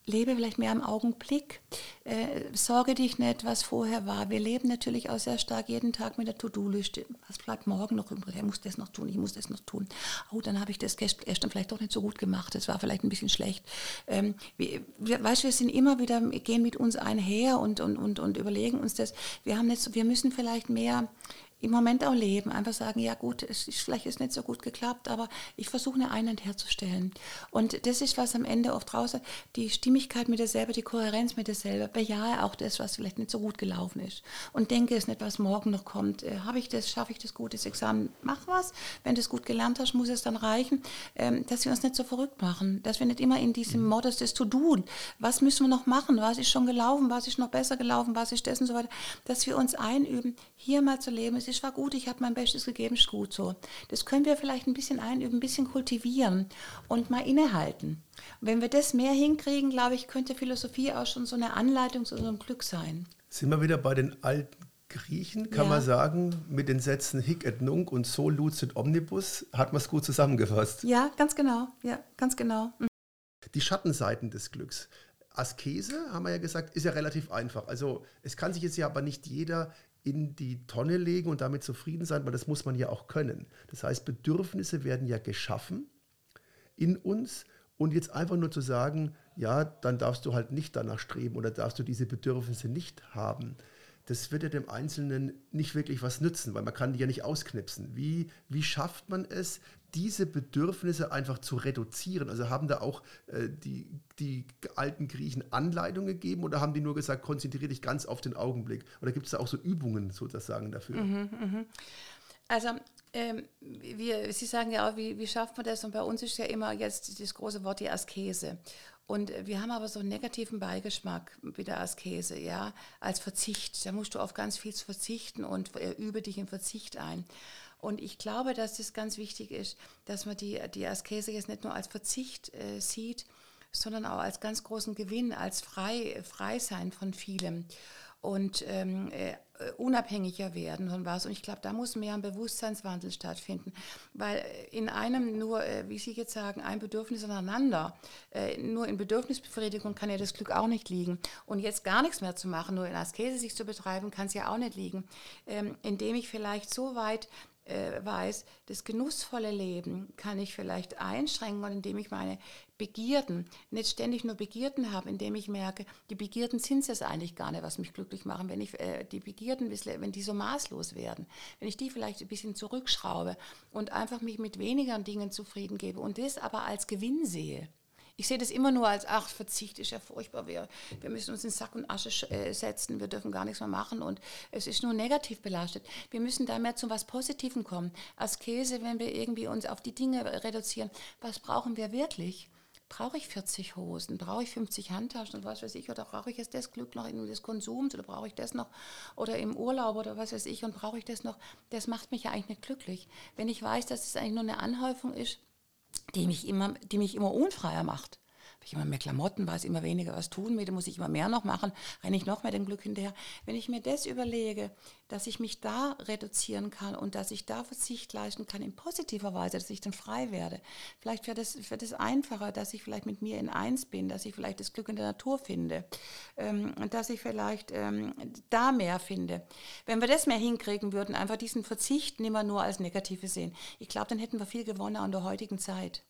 lebe vielleicht mehr im Augenblick, äh, sorge dich nicht, was vorher war. Wir leben natürlich auch sehr stark jeden Tag mit der To-Do-Liste. Was bleibt morgen noch übrig? Ich muss das noch tun, ich muss das noch tun. Oh, dann habe ich das gestern vielleicht doch nicht so gut gemacht, das war vielleicht ein bisschen schlecht. Ähm, wir, wir, weißt du, wir sind immer wieder, gehen mit uns einher und, und, und, und überlegen uns das. Wir, haben so, wir müssen vielleicht mehr im Moment auch leben. Einfach sagen, ja gut, es ist vielleicht ist nicht so gut geklappt, aber ich versuche eine Einheit herzustellen. Und das ist, was am Ende oft raus die Stimmigkeit mit dir selber, die Kohärenz mit dir selber. Bejahe auch das, was vielleicht nicht so gut gelaufen ist. Und denke es nicht, was morgen noch kommt. Äh, Habe ich das, schaffe ich das gut, das Examen? Mach was. Wenn du es gut gelernt hast, muss es dann reichen. Ähm, dass wir uns nicht so verrückt machen. Dass wir nicht immer in diesem mhm. Modus des To-Do, was müssen wir noch machen? Was ist schon gelaufen? Was ist noch besser gelaufen? Was ist das und so weiter? Dass wir uns einüben, hier mal zu leben. Es ist es war gut, ich habe mein Bestes gegeben, ist gut so. Das können wir vielleicht ein bisschen einüben, ein bisschen kultivieren und mal innehalten. Und wenn wir das mehr hinkriegen, glaube ich, könnte Philosophie auch schon so eine Anleitung zu unserem Glück sein. Sind wir wieder bei den alten Griechen, kann ja. man sagen, mit den Sätzen Hic et Nunc und So lucid omnibus, hat man es gut zusammengefasst. Ja, ganz genau. Ja, ganz genau. Mhm. Die Schattenseiten des Glücks. Askese, haben wir ja gesagt, ist ja relativ einfach. Also es kann sich jetzt ja aber nicht jeder in die Tonne legen und damit zufrieden sein, weil das muss man ja auch können. Das heißt, Bedürfnisse werden ja geschaffen in uns und jetzt einfach nur zu sagen, ja, dann darfst du halt nicht danach streben oder darfst du diese Bedürfnisse nicht haben das wird ja dem Einzelnen nicht wirklich was nützen, weil man kann die ja nicht ausknipsen. Wie, wie schafft man es, diese Bedürfnisse einfach zu reduzieren? Also haben da auch äh, die, die alten Griechen Anleitungen gegeben oder haben die nur gesagt, konzentriere dich ganz auf den Augenblick? Oder gibt es da auch so Übungen sozusagen dafür? Mhm, mh. Also ähm, wir, Sie sagen ja auch, wie, wie schafft man das? Und bei uns ist ja immer jetzt das große Wort die Askese. Und wir haben aber so einen negativen Beigeschmack mit der Askese, ja, als Verzicht. Da musst du auf ganz viel verzichten und äh, übe dich im Verzicht ein. Und ich glaube, dass das ganz wichtig ist, dass man die, die Askese jetzt nicht nur als Verzicht äh, sieht, sondern auch als ganz großen Gewinn, als frei, Freisein von vielem und ähm, äh, unabhängiger werden von was. Und ich glaube, da muss mehr ein Bewusstseinswandel stattfinden, weil in einem nur, äh, wie Sie jetzt sagen, ein Bedürfnis aneinander, äh, nur in Bedürfnisbefriedigung kann ja das Glück auch nicht liegen. Und jetzt gar nichts mehr zu machen, nur in Askese sich zu betreiben, kann es ja auch nicht liegen. Ähm, indem ich vielleicht so weit äh, weiß, das genussvolle Leben kann ich vielleicht einschränken, indem ich meine Begierden, nicht ständig nur Begierden habe, indem ich merke, die Begierden sind es eigentlich gar nicht, was mich glücklich machen. Wenn ich äh, die Begierden, wenn die so maßlos werden, wenn ich die vielleicht ein bisschen zurückschraube und einfach mich mit weniger Dingen zufrieden gebe und das aber als Gewinn sehe, ich sehe das immer nur als, ach, Verzicht ist ja furchtbar, wir, wir müssen uns in Sack und Asche äh, setzen, wir dürfen gar nichts mehr machen und es ist nur negativ belastet. Wir müssen da mehr zu was Positivem kommen. Askese, wenn wir irgendwie uns auf die Dinge reduzieren, was brauchen wir wirklich? Brauche ich 40 Hosen, brauche ich 50 Handtaschen? Und was weiß ich, oder brauche ich jetzt das Glück noch in des Konsums? Oder brauche ich das noch? Oder im Urlaub? Oder was weiß ich? Und brauche ich das noch, das macht mich ja eigentlich nicht glücklich. Wenn ich weiß, dass es eigentlich nur eine Anhäufung ist, die mich immer, die mich immer unfreier macht. Habe ich immer mehr Klamotten, weiß immer weniger was tun mit, muss ich immer mehr noch machen, renne ich noch mehr dem Glück hinterher. Wenn ich mir das überlege, dass ich mich da reduzieren kann und dass ich da Verzicht leisten kann in positiver Weise, dass ich dann frei werde. Vielleicht wird es wird das einfacher, dass ich vielleicht mit mir in eins bin, dass ich vielleicht das Glück in der Natur finde, ähm, dass ich vielleicht ähm, da mehr finde. Wenn wir das mehr hinkriegen würden, einfach diesen Verzicht nicht mehr nur als Negative sehen, ich glaube, dann hätten wir viel gewonnen an der heutigen Zeit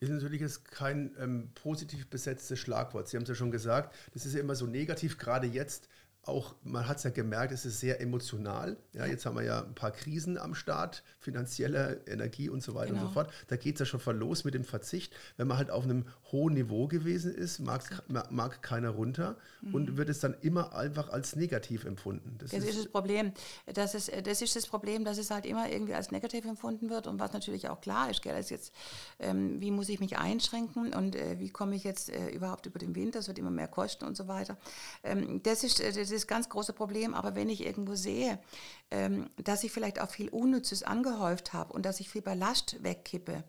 ist natürlich jetzt kein ähm, positiv besetztes Schlagwort. Sie haben es ja schon gesagt, das ist ja immer so negativ, gerade jetzt auch, man hat es ja gemerkt, es ist sehr emotional. Ja, jetzt haben wir ja ein paar Krisen am Start, finanzielle Energie und so weiter genau. und so genau. fort. Da geht es ja schon voll los mit dem Verzicht. Wenn man halt auf einem hohen Niveau gewesen ist, mag, mag keiner runter mhm. und wird es dann immer einfach als negativ empfunden. Das, das ist, ist, das Problem. Das ist, das ist das Problem, dass es halt immer irgendwie als negativ empfunden wird und was natürlich auch klar ist, gell, ist jetzt, ähm, wie muss ich mich einschränken und äh, wie komme ich jetzt äh, überhaupt über den Winter, es wird immer mehr kosten und so weiter. Ähm, das ist äh, das ganz große Problem. Aber wenn ich irgendwo sehe, ähm, dass ich vielleicht auch viel Unnützes angehäuft habe und dass ich viel Ballast wegkippe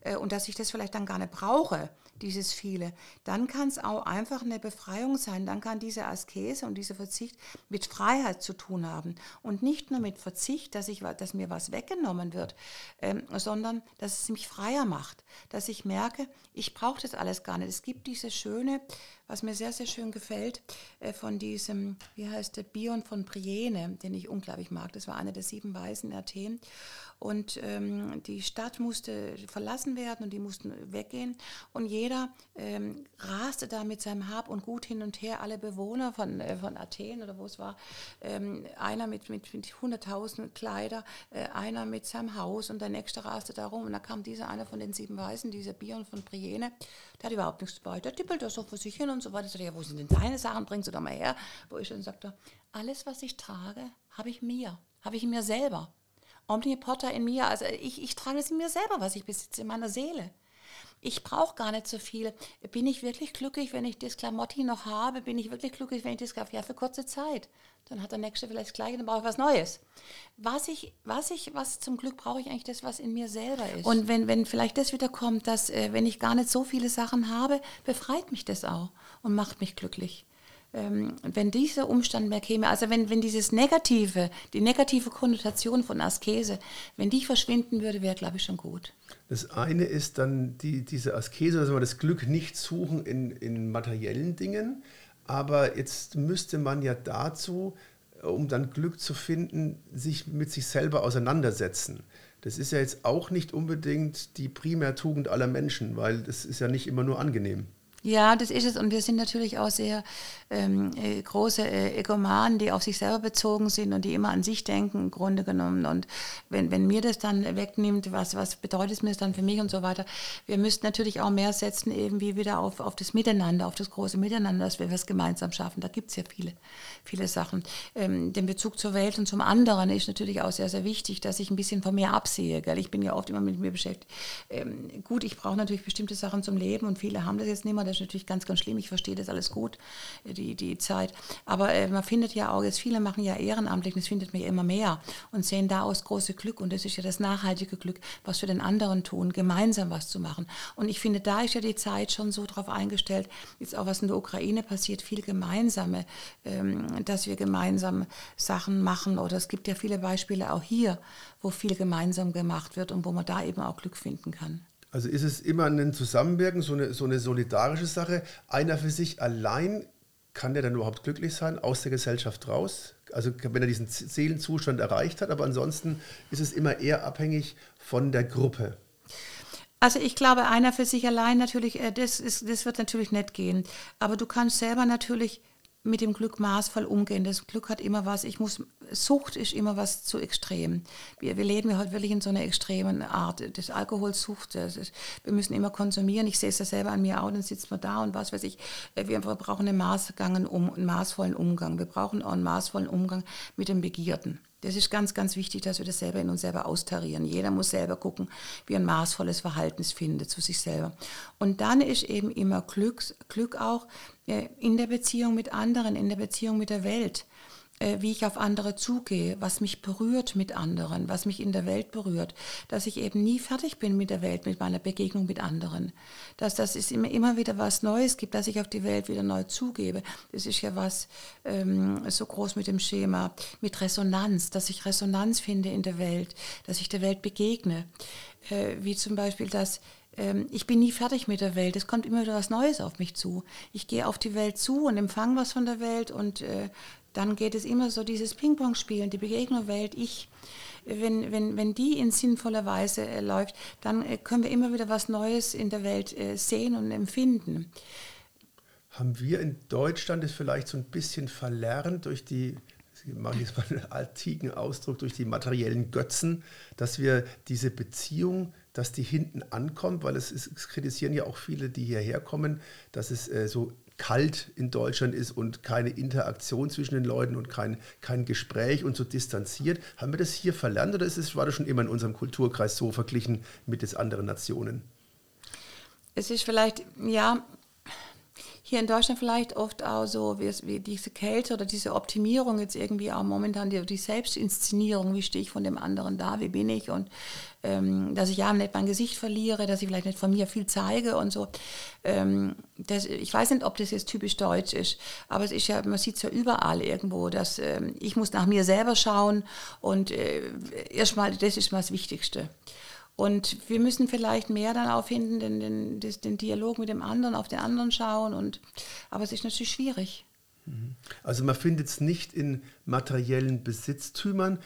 äh, und dass ich das vielleicht dann gar nicht brauche, dieses viele, dann kann es auch einfach eine Befreiung sein. Dann kann diese Askese und dieser Verzicht mit Freiheit zu tun haben. Und nicht nur mit Verzicht, dass, ich, dass mir was weggenommen wird, ähm, sondern dass es mich freier macht. Dass ich merke, ich brauche das alles gar nicht. Es gibt diese schöne, was mir sehr, sehr schön gefällt, äh, von diesem, wie heißt der, Bion von Brienne, den ich unglaublich mag. Das war einer der sieben Weisen in Athen. Und ähm, die Stadt musste verlassen werden und die mussten weggehen. Und jeder ähm, raste da mit seinem Hab und Gut hin und her, alle Bewohner von, äh, von Athen oder wo es war. Ähm, einer mit, mit, mit 100.000 Kleider, äh, einer mit seinem Haus und der nächste raste da rum. Und da kam dieser einer von den sieben Weisen, dieser Bion von Brienne, der hat überhaupt nichts dabei. Der tippelt da so vor sich hin und so weiter. Ich sagte, ja, wo sind denn deine Sachen? Bringst du da mal her? Wo ich dann sagte, alles, was ich trage, habe ich mir, habe ich mir selber. Omnipotter in mir, also ich, ich trage es in mir selber, was ich besitze, in meiner Seele. Ich brauche gar nicht so viel. Bin ich wirklich glücklich, wenn ich das Klamotti noch habe? Bin ich wirklich glücklich, wenn ich das kaufe? Ja, für kurze Zeit. Dann hat der Nächste vielleicht das Gleiche, dann brauche ich was Neues. Was ich, was ich, was zum Glück brauche ich eigentlich das, was in mir selber ist. Und wenn, wenn vielleicht das wieder kommt, dass, äh, wenn ich gar nicht so viele Sachen habe, befreit mich das auch und macht mich glücklich ähm, wenn dieser Umstand mehr käme, also wenn, wenn dieses Negative, die negative Konnotation von Askese, wenn die verschwinden würde, wäre, glaube ich, schon gut. Das eine ist dann die, diese Askese, dass wir das Glück nicht suchen in, in materiellen Dingen, aber jetzt müsste man ja dazu, um dann Glück zu finden, sich mit sich selber auseinandersetzen. Das ist ja jetzt auch nicht unbedingt die Primärtugend aller Menschen, weil das ist ja nicht immer nur angenehm. Ja, das ist es. Und wir sind natürlich auch sehr ähm, äh, große äh, Egomanen, die auf sich selber bezogen sind und die immer an sich denken, im Grunde genommen. Und wenn, wenn mir das dann wegnimmt, was, was bedeutet es mir das dann für mich und so weiter. Wir müssten natürlich auch mehr setzen, irgendwie wieder auf, auf das Miteinander, auf das große Miteinander, dass wir was gemeinsam schaffen. Da gibt es ja viele, viele Sachen. Ähm, den Bezug zur Welt und zum anderen ist natürlich auch sehr, sehr wichtig, dass ich ein bisschen von mir absehe. Gell? Ich bin ja oft immer mit mir beschäftigt. Ähm, gut, ich brauche natürlich bestimmte Sachen zum Leben und viele haben das jetzt nicht mehr. Das ist natürlich ganz, ganz schlimm. Ich verstehe das alles gut, die, die Zeit. Aber äh, man findet ja auch, jetzt viele machen ja ehrenamtlich es findet mir immer mehr und sehen da aus große Glück. Und das ist ja das nachhaltige Glück, was für den anderen tun, gemeinsam was zu machen. Und ich finde, da ist ja die Zeit schon so drauf eingestellt, jetzt auch was in der Ukraine passiert, viel gemeinsame, ähm, dass wir gemeinsam Sachen machen. Oder es gibt ja viele Beispiele auch hier, wo viel gemeinsam gemacht wird und wo man da eben auch Glück finden kann. Also ist es immer ein Zusammenwirken, so eine, so eine solidarische Sache. Einer für sich allein kann der dann überhaupt glücklich sein, aus der Gesellschaft raus? Also wenn er diesen Seelenzustand erreicht hat, aber ansonsten ist es immer eher abhängig von der Gruppe. Also ich glaube, einer für sich allein natürlich, äh, das, ist, das wird natürlich nicht gehen. Aber du kannst selber natürlich mit dem Glück maßvoll umgehen. Das Glück hat immer was, ich muss, Sucht ist immer was zu extrem. Wir, wir leben ja heute wirklich in so einer extremen Art. Das Alkoholsucht, das ist, wir müssen immer konsumieren. Ich sehe es ja selber an mir auch, dann sitzt man da und was weiß ich. Äh, wir brauchen einen, um, einen maßvollen Umgang. Wir brauchen auch einen maßvollen Umgang mit dem Begierden. Das ist ganz, ganz wichtig, dass wir das selber in uns selber austarieren. Jeder muss selber gucken, wie er ein maßvolles Verhalten findet zu sich selber. Und dann ist eben immer Glück, Glück auch äh, in der Beziehung mit anderen, in der Beziehung mit der Welt. Äh, wie ich auf andere zugehe, was mich berührt mit anderen, was mich in der Welt berührt, dass ich eben nie fertig bin mit der Welt, mit meiner Begegnung mit anderen, dass das ist immer, immer wieder was Neues gibt, dass ich auf die Welt wieder neu zugebe. Das ist ja was ähm, so groß mit dem Schema, mit Resonanz, dass ich Resonanz finde in der Welt, dass ich der Welt begegne, äh, wie zum Beispiel das, ähm, ich bin nie fertig mit der Welt. Es kommt immer wieder was Neues auf mich zu. Ich gehe auf die Welt zu und empfange was von der Welt und äh, dann geht es immer so dieses Ping-Pong-Spielen, die Begegnung Welt, ich. Wenn, wenn, wenn die in sinnvoller Weise äh, läuft, dann äh, können wir immer wieder was Neues in der Welt äh, sehen und empfinden. Haben wir in Deutschland es vielleicht so ein bisschen verlernt durch die mache jetzt mal einen antiken Ausdruck, durch die materiellen Götzen, dass wir diese Beziehung, dass die hinten ankommt, weil es, es kritisieren ja auch viele, die hierher kommen, dass es äh, so kalt in Deutschland ist und keine Interaktion zwischen den Leuten und kein, kein Gespräch und so distanziert. Haben wir das hier verlernt oder ist es, war das schon immer in unserem Kulturkreis so verglichen mit den anderen Nationen? Es ist vielleicht, ja, hier in Deutschland vielleicht oft auch so wie, wie diese Kälte oder diese Optimierung jetzt irgendwie auch momentan die, die Selbstinszenierung, wie stehe ich von dem anderen da, wie bin ich und ähm, dass ich ja nicht mein Gesicht verliere, dass ich vielleicht nicht von mir viel zeige und so. Ähm, das, ich weiß nicht, ob das jetzt typisch deutsch ist, aber es ist ja, man sieht es ja überall irgendwo, dass ähm, ich muss nach mir selber schauen und äh, erstmal, das ist mal das Wichtigste. Und wir müssen vielleicht mehr dann auffinden, den, den, den Dialog mit dem anderen, auf den anderen schauen. Und, aber es ist natürlich schwierig. Also man findet es nicht in materiellen Besitztümern,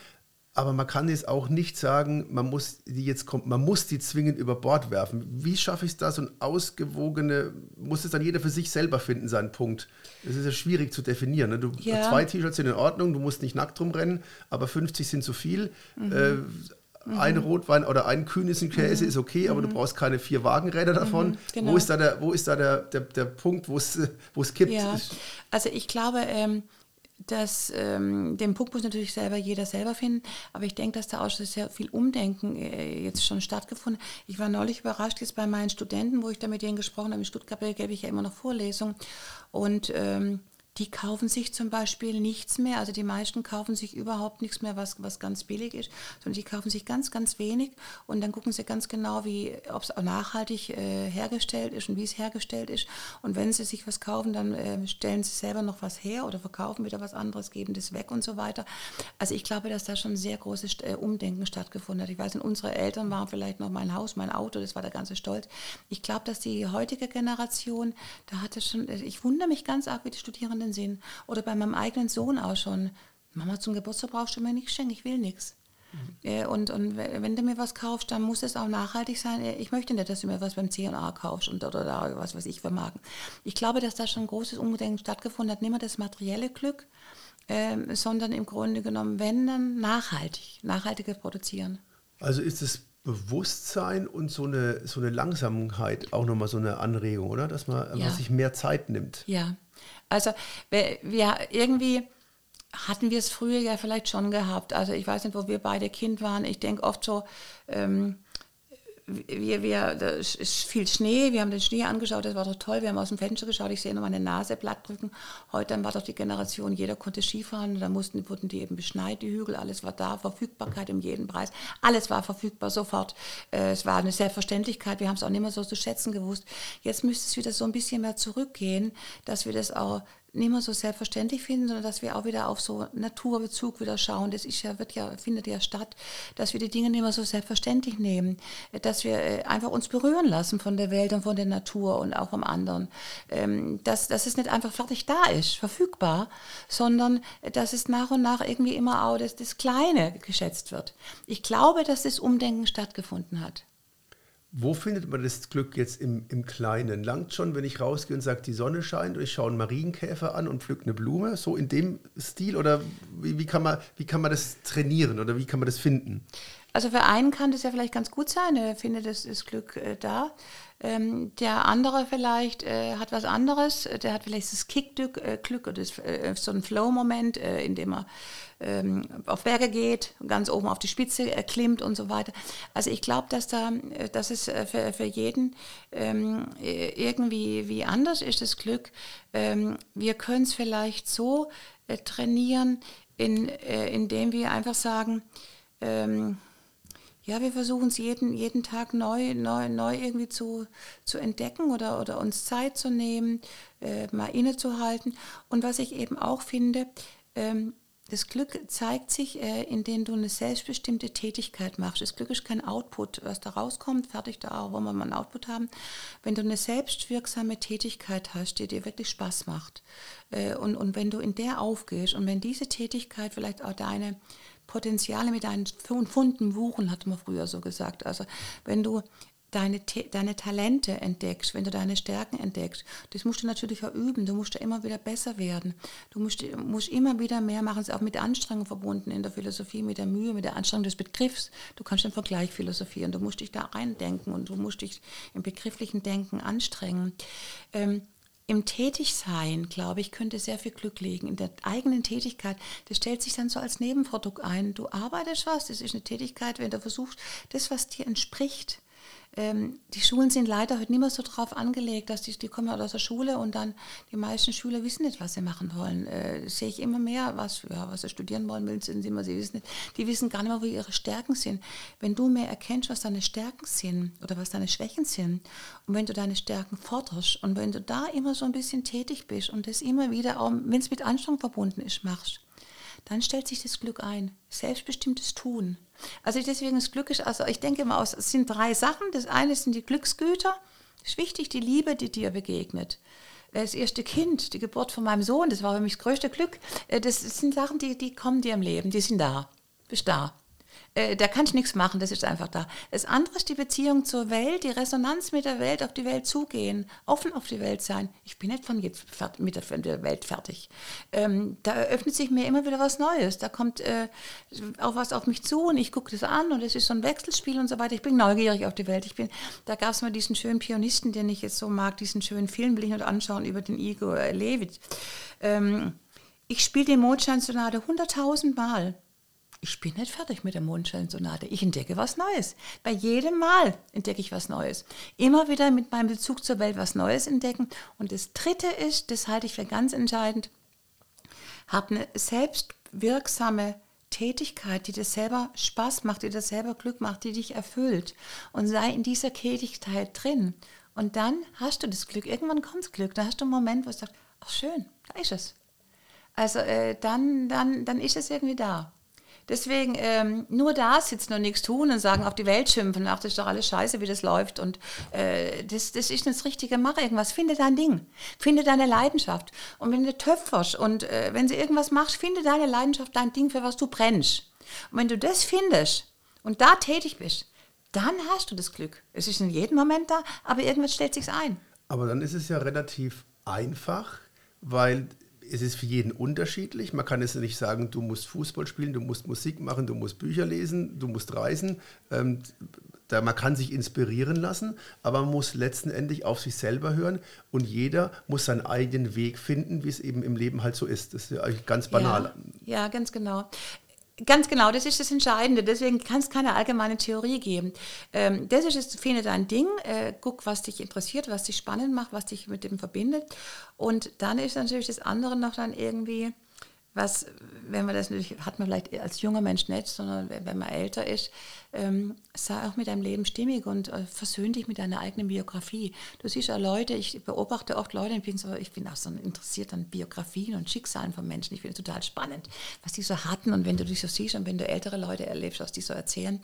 aber man kann es auch nicht sagen, man muss die jetzt kommt, man muss die zwingend über Bord werfen. Wie schaffe ich es da so ein ausgewogene, muss es dann jeder für sich selber finden, seinen Punkt. Das ist ja schwierig zu definieren. Ne? Du, ja. Zwei T-Shirts sind in Ordnung, du musst nicht nackt rumrennen, aber 50 sind zu viel. Mhm. Äh, ein mhm. Rotwein oder ein kühnes Käse mhm. ist okay, aber du mhm. brauchst keine vier Wagenräder davon. Mhm, genau. Wo ist da der, wo ist da der, der, der Punkt, wo es kippt? Ja. Also ich glaube, ähm, dass ähm, den Punkt muss natürlich selber jeder selber finden, aber ich denke, dass da auch schon sehr viel Umdenken äh, jetzt schon stattgefunden. Ich war neulich überrascht jetzt bei meinen Studenten, wo ich da mit denen gesprochen habe. In Stuttgart gebe ich ja immer noch Vorlesungen und ähm, die kaufen sich zum Beispiel nichts mehr. Also die meisten kaufen sich überhaupt nichts mehr, was, was ganz billig ist, sondern die kaufen sich ganz, ganz wenig und dann gucken sie ganz genau, ob es auch nachhaltig äh, hergestellt ist und wie es hergestellt ist. Und wenn sie sich was kaufen, dann äh, stellen sie selber noch was her oder verkaufen wieder was anderes, geben das weg und so weiter. Also ich glaube, dass da schon sehr großes äh, Umdenken stattgefunden hat. Ich weiß unsere Eltern waren vielleicht noch mein Haus, mein Auto, das war der ganze Stolz. Ich glaube, dass die heutige Generation, da hatte schon, ich wundere mich ganz arg, wie die Studierenden Fernsehen sehen. Oder bei meinem eigenen Sohn auch schon. Mama, zum Geburtstag brauchst du mir nichts schenken, ich will nichts. Mhm. Und, und wenn du mir was kaufst, dann muss es auch nachhaltig sein. Ich möchte nicht, dass du mir was beim C&A kaufst und, oder da was weiß ich für Marken. Ich glaube, dass da schon ein großes Umdenken stattgefunden hat. Nicht mehr das materielle Glück, äh, sondern im Grunde genommen, wenn dann nachhaltig, nachhaltiger produzieren. Also ist es Bewusstsein und so eine, so eine Langsamkeit auch nochmal so eine Anregung, oder? Dass man ja. sich mehr Zeit nimmt. Ja, also wir, irgendwie hatten wir es früher ja vielleicht schon gehabt. Also ich weiß nicht, wo wir beide Kind waren. Ich denke oft so, ähm, wir, wir, da ist viel Schnee, wir haben den Schnee angeschaut, das war doch toll, wir haben aus dem Fenster geschaut, ich sehe noch meine Nase platt drücken. Heute war doch die Generation, jeder konnte Skifahren, da mussten, wurden die eben beschneit, die Hügel, alles war da, Verfügbarkeit um jeden Preis, alles war verfügbar sofort. Äh, es war eine Selbstverständlichkeit, wir haben es auch nicht mehr so zu schätzen gewusst. Jetzt müsste es wieder so ein bisschen mehr zurückgehen, dass wir das auch nicht mehr so selbstverständlich finden, sondern dass wir auch wieder auf so Naturbezug wieder schauen. Das ist ja, wird ja, findet ja statt, dass wir die Dinge nicht mehr so selbstverständlich nehmen, dass wir äh, einfach uns berühren lassen von der Welt und von der Natur und auch vom anderen. Ähm, dass, dass es nicht einfach fertig da ist, verfügbar, sondern dass es nach und nach irgendwie immer auch das, das Kleine geschätzt wird. Ich glaube, dass das Umdenken stattgefunden hat. Wo findet man das Glück jetzt im, im Kleinen? Langt schon, wenn ich rausgehe und sage, die Sonne scheint und ich schaue einen Marienkäfer an und pflücke eine Blume? So in dem Stil? Oder wie, wie, kann man, wie kann man das trainieren oder wie kann man das finden? Also für einen kann das ja vielleicht ganz gut sein, er findet das, das Glück äh, da. Ähm, der andere vielleicht äh, hat was anderes, der hat vielleicht das Kickglück äh, Glück oder das, äh, so ein Flow-Moment, äh, in dem er ähm, auf Berge geht, ganz oben auf die Spitze klimmt und so weiter. Also ich glaube, dass da, äh, dass es für, für jeden ähm, irgendwie wie anders ist, das Glück. Ähm, wir können es vielleicht so trainieren, in, indem wir einfach sagen, ähm, ja, wir versuchen es jeden, jeden Tag neu, neu, neu irgendwie zu, zu entdecken oder, oder uns Zeit zu nehmen, äh, mal innezuhalten. Und was ich eben auch finde, ähm, das Glück zeigt sich, äh, indem du eine selbstbestimmte Tätigkeit machst. Das Glück ist kein Output, was da rauskommt, fertig da, wollen wir mal einen Output haben. Wenn du eine selbstwirksame Tätigkeit hast, die dir wirklich Spaß macht äh, und, und wenn du in der aufgehst und wenn diese Tätigkeit vielleicht auch deine Potenziale mit deinen Funden wuchen, hat man früher so gesagt. Also wenn du deine, deine Talente entdeckst, wenn du deine Stärken entdeckst, das musst du natürlich auch üben. Du musst ja immer wieder besser werden. Du musst, musst immer wieder mehr machen. Es ist auch mit Anstrengung verbunden in der Philosophie, mit der Mühe, mit der Anstrengung des Begriffs. Du kannst den Vergleich philosophieren. Du musst dich da reindenken und du musst dich im begrifflichen Denken anstrengen. Ähm, im Tätigsein, glaube ich, könnte sehr viel Glück liegen. In der eigenen Tätigkeit, das stellt sich dann so als Nebenprodukt ein. Du arbeitest was, das ist eine Tätigkeit, wenn du versuchst, das, was dir entspricht, ähm, die Schulen sind leider heute nicht mehr so drauf angelegt, dass die, die kommen aus der Schule und dann die meisten Schüler wissen nicht, was sie machen wollen. Äh, sehe ich immer mehr, was, ja, was sie studieren wollen, will sie immer, sie wissen nicht. Die wissen gar nicht mehr, wo ihre Stärken sind. Wenn du mehr erkennst, was deine Stärken sind oder was deine Schwächen sind und wenn du deine Stärken forderst und wenn du da immer so ein bisschen tätig bist und das immer wieder, auch wenn es mit Anstrengung verbunden ist, machst, dann stellt sich das Glück ein. Selbstbestimmtes Tun. Also deswegen das Glück ist, also ich denke immer, es sind drei Sachen. Das eine sind die Glücksgüter. Das ist wichtig, die Liebe, die dir begegnet. Das erste Kind, die Geburt von meinem Sohn, das war für mich das größte Glück. Äh, das sind Sachen, die, die kommen dir im Leben, die sind da. Bist da. Äh, da kann ich nichts machen, das ist einfach da. Das andere ist die Beziehung zur Welt, die Resonanz mit der Welt, auf die Welt zugehen, offen auf die Welt sein. Ich bin nicht von jetzt mit der Welt fertig. Ähm, da eröffnet sich mir immer wieder was Neues. Da kommt äh, auch was auf mich zu und ich gucke das an und es ist so ein Wechselspiel und so weiter. Ich bin neugierig auf die Welt. Ich bin, da gab es mal diesen schönen Pianisten, den ich jetzt so mag, diesen schönen Film will ich noch anschauen über den Igor Levit. Ähm, ich spiele die Mondscheinsonate hunderttausend Mal ich bin nicht fertig mit der Mondscheinsonate. Ich entdecke was Neues. Bei jedem Mal entdecke ich was Neues. Immer wieder mit meinem Bezug zur Welt was Neues entdecken. Und das Dritte ist, das halte ich für ganz entscheidend, hab eine selbstwirksame Tätigkeit, die dir selber Spaß macht, die dir selber Glück macht, die dich erfüllt. Und sei in dieser Tätigkeit drin. Und dann hast du das Glück. Irgendwann kommt das Glück. Da hast du einen Moment, wo du sagst, ach schön, da ist es. Also äh, dann, dann, dann ist es irgendwie da. Deswegen ähm, nur da sitzen und nichts tun und sagen, auf die Welt schimpfen, ach, das ist doch alles scheiße, wie das läuft. Und äh, das, das ist das Richtige, mach irgendwas, finde dein Ding, finde deine Leidenschaft. Und wenn du töpferst und äh, wenn du irgendwas machst, finde deine Leidenschaft, dein Ding, für was du brennst. Und wenn du das findest und da tätig bist, dann hast du das Glück. Es ist in jedem Moment da, aber irgendwas stellt sich ein. Aber dann ist es ja relativ einfach, weil es ist für jeden unterschiedlich. Man kann es nicht sagen, du musst Fußball spielen, du musst Musik machen, du musst Bücher lesen, du musst reisen. Ähm, da, man kann sich inspirieren lassen, aber man muss letztendlich auf sich selber hören und jeder muss seinen eigenen Weg finden, wie es eben im Leben halt so ist. Das ist ja ganz banal. Ja, ja ganz genau. Ganz genau, das ist das Entscheidende. Deswegen kann es keine allgemeine Theorie geben. Ähm, das ist es, finde dein Ding. Äh, guck, was dich interessiert, was dich spannend macht, was dich mit dem verbindet. Und dann ist natürlich das andere noch dann irgendwie was, wenn man das natürlich, hat man vielleicht als junger Mensch nicht, sondern wenn man älter ist, ähm, sei auch mit deinem Leben stimmig und äh, versöhn dich mit deiner eigenen Biografie. Du siehst ja Leute, ich beobachte oft Leute, ich bin, so, ich bin auch so interessiert an Biografien und Schicksalen von Menschen. Ich finde es total spannend, was die so hatten und wenn du dich so siehst und wenn du ältere Leute erlebst, was die so erzählen.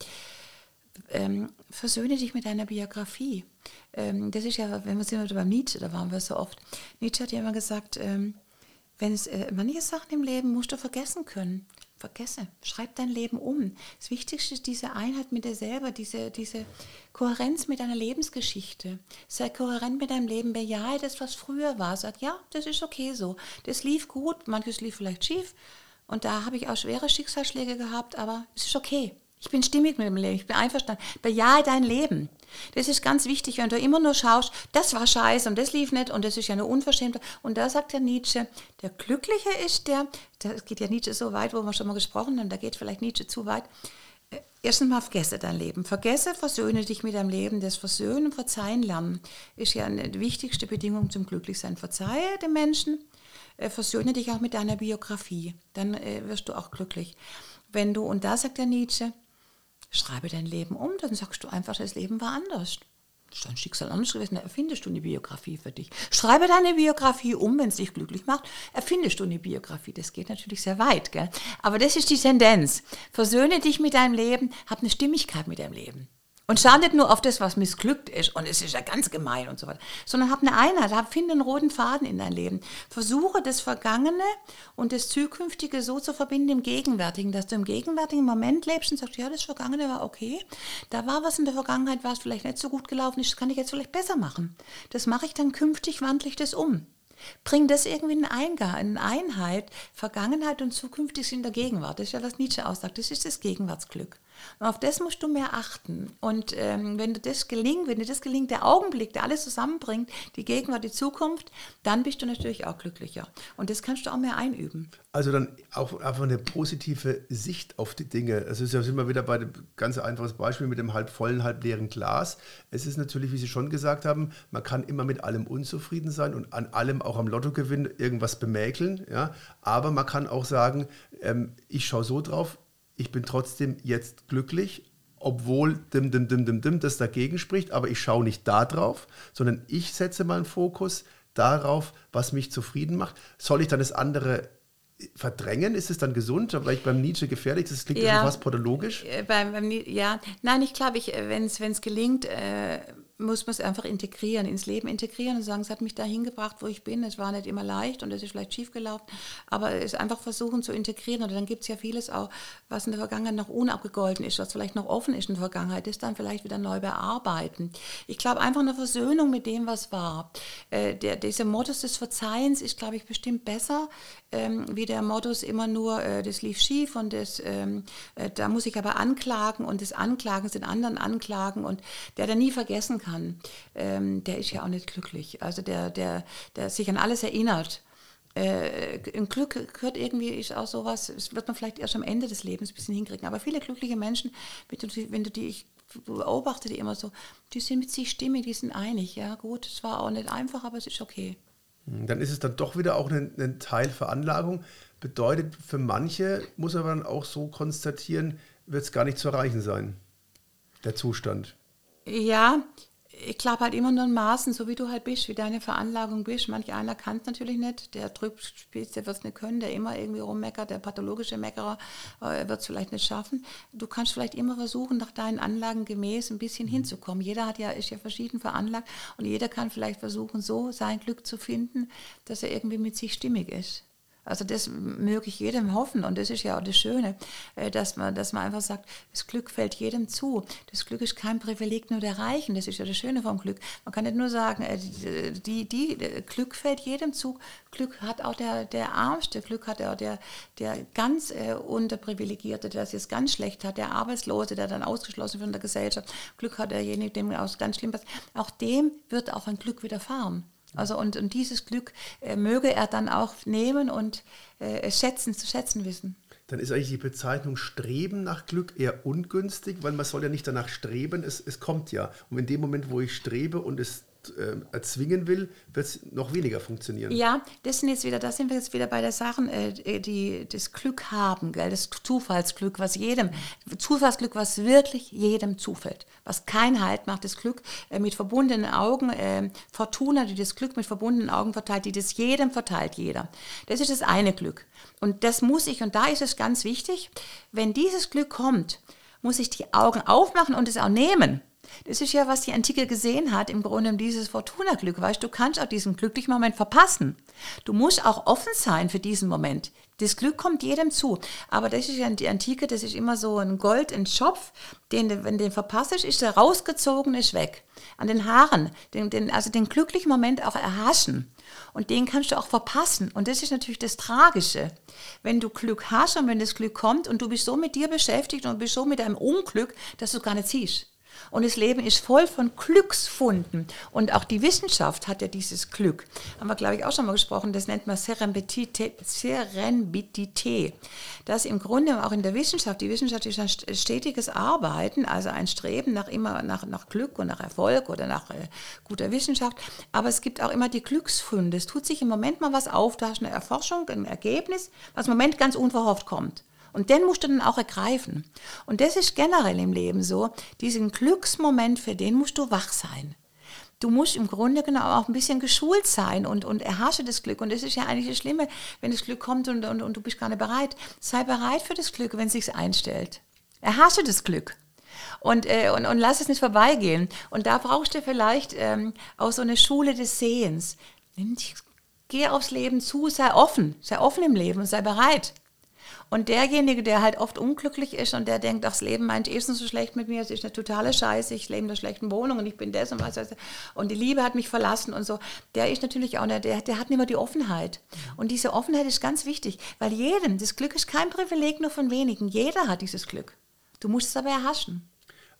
Ähm, versöhne dich mit deiner Biografie. Ähm, das ist ja, wenn wir sind beim Nietzsche, da waren wir so oft. Nietzsche hat ja immer gesagt, ähm, wenn es äh, manche Sachen im Leben musst du vergessen können. Vergesse, schreib dein Leben um. Das Wichtigste ist diese Einheit mit dir selber, diese, diese Kohärenz mit deiner Lebensgeschichte. Sei kohärent mit deinem Leben, bejahe das, was früher war. Sag, ja, das ist okay so. Das lief gut, manches lief vielleicht schief. Und da habe ich auch schwere Schicksalsschläge gehabt, aber es ist okay. Ich bin stimmig mit dem Leben, ich bin einverstanden. Bejahe dein Leben. Das ist ganz wichtig, wenn du immer nur schaust, das war scheiße und das lief nicht und das ist ja eine Unverschämtheit. Und da sagt der Nietzsche, der Glückliche ist der, da geht ja Nietzsche so weit, wo wir schon mal gesprochen haben, da geht vielleicht Nietzsche zu weit. Äh, erstens mal vergesse dein Leben. Vergesse, versöhne dich mit deinem Leben. Das Versöhnen, Verzeihen lernen ist ja eine wichtigste Bedingung zum Glücklichsein. Verzeihe den Menschen, äh, versöhne dich auch mit deiner Biografie. Dann äh, wirst du auch glücklich. Wenn du, und da sagt der Nietzsche, Schreibe dein Leben um, dann sagst du einfach, das Leben war anders. Das ist dein Schicksal anders gewesen, dann erfindest du eine Biografie für dich. Schreibe deine Biografie um, wenn es dich glücklich macht, erfindest du eine Biografie. Das geht natürlich sehr weit, gell? aber das ist die Tendenz. Versöhne dich mit deinem Leben, hab eine Stimmigkeit mit deinem Leben. Und schau nicht nur auf das, was missglückt ist und es ist ja ganz gemein und so weiter, sondern hab eine Einheit, hab, finde einen roten Faden in dein Leben. Versuche das Vergangene und das Zukünftige so zu verbinden im Gegenwärtigen, dass du im gegenwärtigen Moment lebst und sagst, ja, das Vergangene war okay, da war was in der Vergangenheit, was vielleicht nicht so gut gelaufen ist, das kann ich jetzt vielleicht besser machen. Das mache ich dann künftig, wandle ich das um. bring das irgendwie in Eingang, in Einheit. Vergangenheit und zukünftig sind in der Gegenwart. Das ist ja, was Nietzsche aussagt. Das ist das Gegenwartsglück. Und auf das musst du mehr achten. Und ähm, wenn dir das gelingt, wenn dir das gelingt, der Augenblick, der alles zusammenbringt, die Gegenwart, die Zukunft, dann bist du natürlich auch glücklicher. Und das kannst du auch mehr einüben. Also dann auch einfach eine positive Sicht auf die Dinge. Also ist ja wir wieder bei dem ganz einfaches Beispiel mit dem halb vollen, halb leeren Glas. Es ist natürlich, wie Sie schon gesagt haben, man kann immer mit allem unzufrieden sein und an allem auch am Lottogewinn irgendwas bemäkeln. Ja? Aber man kann auch sagen, ähm, ich schaue so drauf, ich bin trotzdem jetzt glücklich, obwohl dim, dim, dim, dim, dim das dagegen spricht, aber ich schaue nicht da drauf, sondern ich setze meinen Fokus darauf, was mich zufrieden macht. Soll ich dann das andere verdrängen? Ist es dann gesund? Vielleicht beim Nietzsche gefährlich? Das klingt ja, schon fast pathologisch. Äh, beim, beim, ja, nein, ich glaube, äh, wenn es gelingt, äh, muss man es einfach integrieren, ins Leben integrieren und sagen, es hat mich dahin gebracht, wo ich bin. Es war nicht immer leicht und es ist vielleicht schief gelaufen, aber es einfach versuchen zu integrieren. Und dann gibt es ja vieles auch, was in der Vergangenheit noch unabgegolten ist, was vielleicht noch offen ist in der Vergangenheit, das dann vielleicht wieder neu bearbeiten. Ich glaube, einfach eine Versöhnung mit dem, was war. Äh, der, dieser Modus des Verzeihens ist, glaube ich, bestimmt besser, ähm, wie der Modus immer nur, äh, das lief schief und das, ähm, äh, da muss ich aber anklagen und das Anklagen sind anderen anklagen und der dann nie vergessen kann, ähm, der ist ja auch nicht glücklich. Also der, der, der sich an alles erinnert. Äh, ein Glück gehört irgendwie, ist auch sowas, das wird man vielleicht erst am Ende des Lebens ein bisschen hinkriegen. Aber viele glückliche Menschen, wenn du die, ich beobachte die immer so, die sind mit sich stimmig, die sind einig. Ja, gut, es war auch nicht einfach, aber es ist okay. Dann ist es dann doch wieder auch ein, ein Teil Veranlagung. Bedeutet, für manche muss man dann auch so konstatieren, wird es gar nicht zu erreichen sein, der Zustand. Ja, ich glaube halt immer nur in Maßen, so wie du halt bist, wie deine Veranlagung bist. Manch einer kann es natürlich nicht, der spielt, der wird es nicht können, der immer irgendwie rummeckert, der pathologische Meckerer äh, wird es vielleicht nicht schaffen. Du kannst vielleicht immer versuchen, nach deinen Anlagen gemäß ein bisschen mhm. hinzukommen. Jeder hat ja, ist ja verschieden veranlagt und jeder kann vielleicht versuchen, so sein Glück zu finden, dass er irgendwie mit sich stimmig ist. Also das möge ich jedem hoffen und das ist ja auch das Schöne, äh, dass man, dass man einfach sagt, das Glück fällt jedem zu. Das Glück ist kein Privileg nur der Reichen, das ist ja das Schöne vom Glück. Man kann nicht nur sagen, äh, die, die, die Glück fällt jedem zu. Glück hat auch der, der Armste, Glück hat auch der, der ganz äh, Unterprivilegierte, der es jetzt ganz schlecht hat, der Arbeitslose, der dann ausgeschlossen wird von der Gesellschaft. Glück hat derjenige, dem es ganz schlimm passiert. Auch dem wird auch ein Glück widerfahren. Also und, und dieses Glück äh, möge er dann auch nehmen und äh, schätzen, zu schätzen wissen. Dann ist eigentlich die Bezeichnung Streben nach Glück eher ungünstig, weil man soll ja nicht danach streben, es, es kommt ja. Und in dem Moment, wo ich strebe und es äh, erzwingen will, wird es noch weniger funktionieren. Ja, das sind jetzt wieder, da sind wir jetzt wieder bei der Sachen, äh, die das Glück haben, gell? das Zufallsglück, was jedem, Zufallsglück, was wirklich jedem zufällt, was kein Halt macht, das Glück äh, mit verbundenen Augen, äh, Fortuna, die das Glück mit verbundenen Augen verteilt, die das jedem verteilt, jeder. Das ist das eine Glück. Und das muss ich, und da ist es ganz wichtig, wenn dieses Glück kommt, muss ich die Augen aufmachen und es auch nehmen. Das ist ja, was die Antike gesehen hat, im Grunde dieses Fortuna-Glück. Weißt du, kannst auch diesen glücklichen Moment verpassen. Du musst auch offen sein für diesen Moment. Das Glück kommt jedem zu. Aber das ist ja die Antike, das ist immer so ein Gold, ein Schopf, den, wenn den verpasst ist, ist der rausgezogen, ist weg. An den Haaren, den, den, also den glücklichen Moment auch erhaschen. Und den kannst du auch verpassen. Und das ist natürlich das Tragische. Wenn du Glück hast und wenn das Glück kommt und du bist so mit dir beschäftigt und bist so mit deinem Unglück, dass du gar nicht siehst. Und das Leben ist voll von Glücksfunden. Und auch die Wissenschaft hat ja dieses Glück. Haben wir, glaube ich, auch schon mal gesprochen. Das nennt man Serendipität. Das im Grunde auch in der Wissenschaft, die Wissenschaft ist ein stetiges Arbeiten, also ein Streben nach immer nach, nach Glück und nach Erfolg oder nach äh, guter Wissenschaft. Aber es gibt auch immer die Glücksfunde. Es tut sich im Moment mal was auf, da ist eine Erforschung, ein Ergebnis, was im Moment ganz unverhofft kommt. Und den musst du dann auch ergreifen. Und das ist generell im Leben so. Diesen Glücksmoment, für den musst du wach sein. Du musst im Grunde genau auch ein bisschen geschult sein und, und erhasche das Glück. Und das ist ja eigentlich das Schlimme, wenn das Glück kommt und, und, und du bist gar nicht bereit. Sei bereit für das Glück, wenn es sich einstellt. Erhasche das Glück. Und, äh, und, und lass es nicht vorbeigehen. Und da brauchst du vielleicht ähm, auch so eine Schule des Sehens. Geh aufs Leben zu, sei offen, sei offen im Leben und sei bereit. Und derjenige, der halt oft unglücklich ist und der denkt, das Leben meint eh so schlecht mit mir, es ist eine totale Scheiße, ich lebe in einer schlechten Wohnung und ich bin das und was weiß ich, und die Liebe hat mich verlassen und so, der ist natürlich auch, der, der hat nicht mehr die Offenheit. Und diese Offenheit ist ganz wichtig, weil jedem, das Glück ist kein Privileg nur von wenigen, jeder hat dieses Glück. Du musst es aber erhaschen.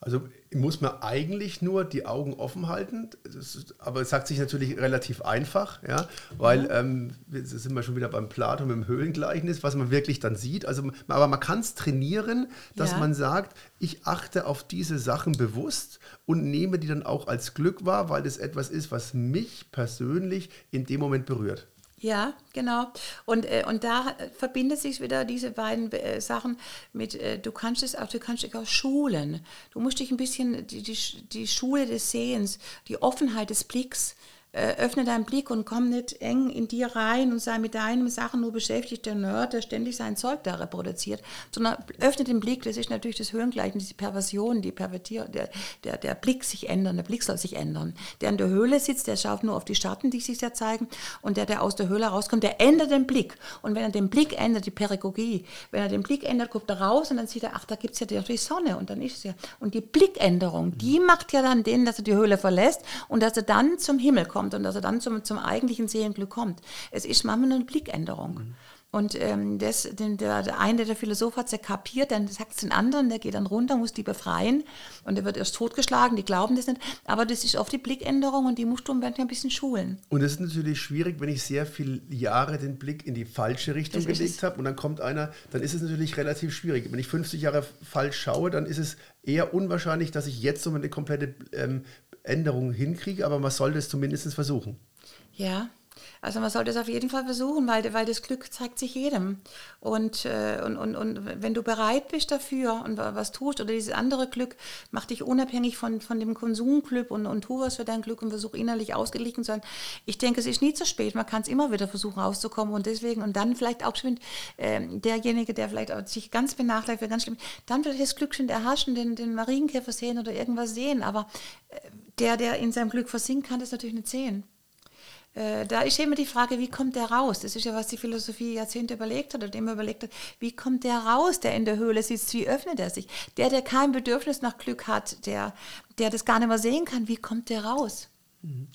Also muss man eigentlich nur die Augen offen halten, ist, aber es sagt sich natürlich relativ einfach, ja, weil ähm, jetzt sind wir schon wieder beim Platon mit dem Höhlengleichnis, was man wirklich dann sieht. Also, aber man kann es trainieren, dass ja. man sagt, ich achte auf diese Sachen bewusst und nehme die dann auch als Glück wahr, weil das etwas ist, was mich persönlich in dem Moment berührt. Ja, genau. Und, äh, und da verbindet sich wieder diese beiden äh, Sachen mit, äh, du kannst es auch, du kannst dich auch schulen. Du musst dich ein bisschen, die, die, die Schule des Sehens, die Offenheit des Blicks, äh, öffne deinen Blick und komm nicht eng in dir rein und sei mit deinen Sachen nur beschäftigt, der Nerd, der ständig sein Zeug da reproduziert, sondern öffne den Blick, das ist natürlich das Höhengleichen, diese Perversion, die Pervertier, der, der, der Blick sich ändern, der Blick soll sich ändern. Der in der Höhle sitzt, der schaut nur auf die Schatten, die sich da zeigen und der, der aus der Höhle rauskommt, der ändert den Blick. Und wenn er den Blick ändert, die Perigogie, wenn er den Blick ändert, guckt er raus und dann sieht er, ach, da gibt es ja die Sonne und dann ist es ja. Und die Blickänderung, die macht ja dann den, dass er die Höhle verlässt und dass er dann zum Himmel kommt kommt und dass er dann zum, zum eigentlichen Seelenglück kommt. Es ist manchmal eine Blickänderung. Mhm. Und ähm, das, den, der, der eine, der Philosoph hat es ja kapiert, dann sagt es den anderen, der geht dann runter, muss die befreien und der wird erst totgeschlagen, die glauben das nicht. Aber das ist oft die Blickänderung und die musst du ein bisschen schulen. Und es ist natürlich schwierig, wenn ich sehr viele Jahre den Blick in die falsche Richtung das gelegt habe und dann kommt einer, dann ist es natürlich relativ schwierig. Wenn ich 50 Jahre falsch schaue, dann ist es eher unwahrscheinlich, dass ich jetzt so eine komplette ähm, Änderung hinkriege, aber man sollte es zumindest versuchen. Ja, also man sollte es auf jeden Fall versuchen, weil, weil das Glück zeigt sich jedem. Und, äh, und, und, und wenn du bereit bist dafür und was tust, oder dieses andere Glück, mach dich unabhängig von, von dem Konsumglück und, und tu was für dein Glück und versuch innerlich ausgeglichen zu sein. Ich denke, es ist nie zu spät. Man kann es immer wieder versuchen rauszukommen und deswegen und dann vielleicht auch schon äh, derjenige, der vielleicht sich ganz benachteiligt wird, ganz schlimm, dann vielleicht das Glück schon erhaschen, den, den Marienkäfer sehen oder irgendwas sehen. Aber äh, der, der in seinem Glück versinkt, kann das natürlich nicht sehen. Äh, da ist immer die Frage, wie kommt der raus? Das ist ja, was die Philosophie Jahrzehnte überlegt hat und immer überlegt hat, wie kommt der raus, der in der Höhle sitzt, wie öffnet er sich? Der, der kein Bedürfnis nach Glück hat, der, der das gar nicht mehr sehen kann, wie kommt der raus? Mhm.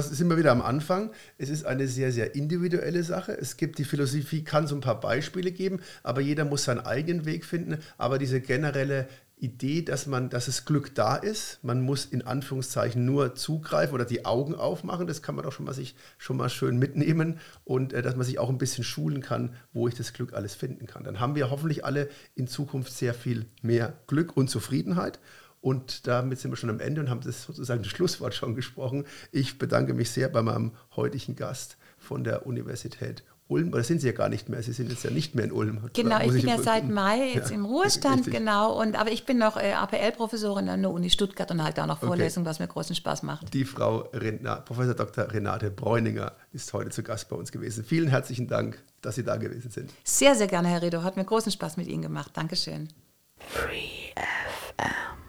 Sind wir wieder am Anfang. Es ist eine sehr, sehr individuelle Sache. Es gibt, die Philosophie kann so ein paar Beispiele geben, aber jeder muss seinen eigenen Weg finden. Aber diese generelle Idee, dass man, dass es Glück da ist. Man muss in Anführungszeichen nur zugreifen oder die Augen aufmachen. Das kann man doch schon mal sich schon mal schön mitnehmen und äh, dass man sich auch ein bisschen schulen kann, wo ich das Glück alles finden kann. Dann haben wir hoffentlich alle in Zukunft sehr viel mehr Glück und Zufriedenheit. Und damit sind wir schon am Ende und haben das sozusagen das Schlusswort schon gesprochen. Ich bedanke mich sehr bei meinem heutigen Gast von der Universität Ulm, oder sind Sie ja gar nicht mehr, Sie sind jetzt ja nicht mehr in Ulm. Genau, ich bin ich ja seit Mai jetzt ja, im Ruhestand, richtig. genau, und, aber ich bin noch äh, APL-Professorin an der Uni Stuttgart und halt da noch Vorlesungen, okay. was mir großen Spaß macht. Die Frau Rena, Professor Dr. Renate Bräuninger ist heute zu Gast bei uns gewesen. Vielen herzlichen Dank, dass Sie da gewesen sind. Sehr, sehr gerne, Herr Redo, hat mir großen Spaß mit Ihnen gemacht. Dankeschön. Free FM.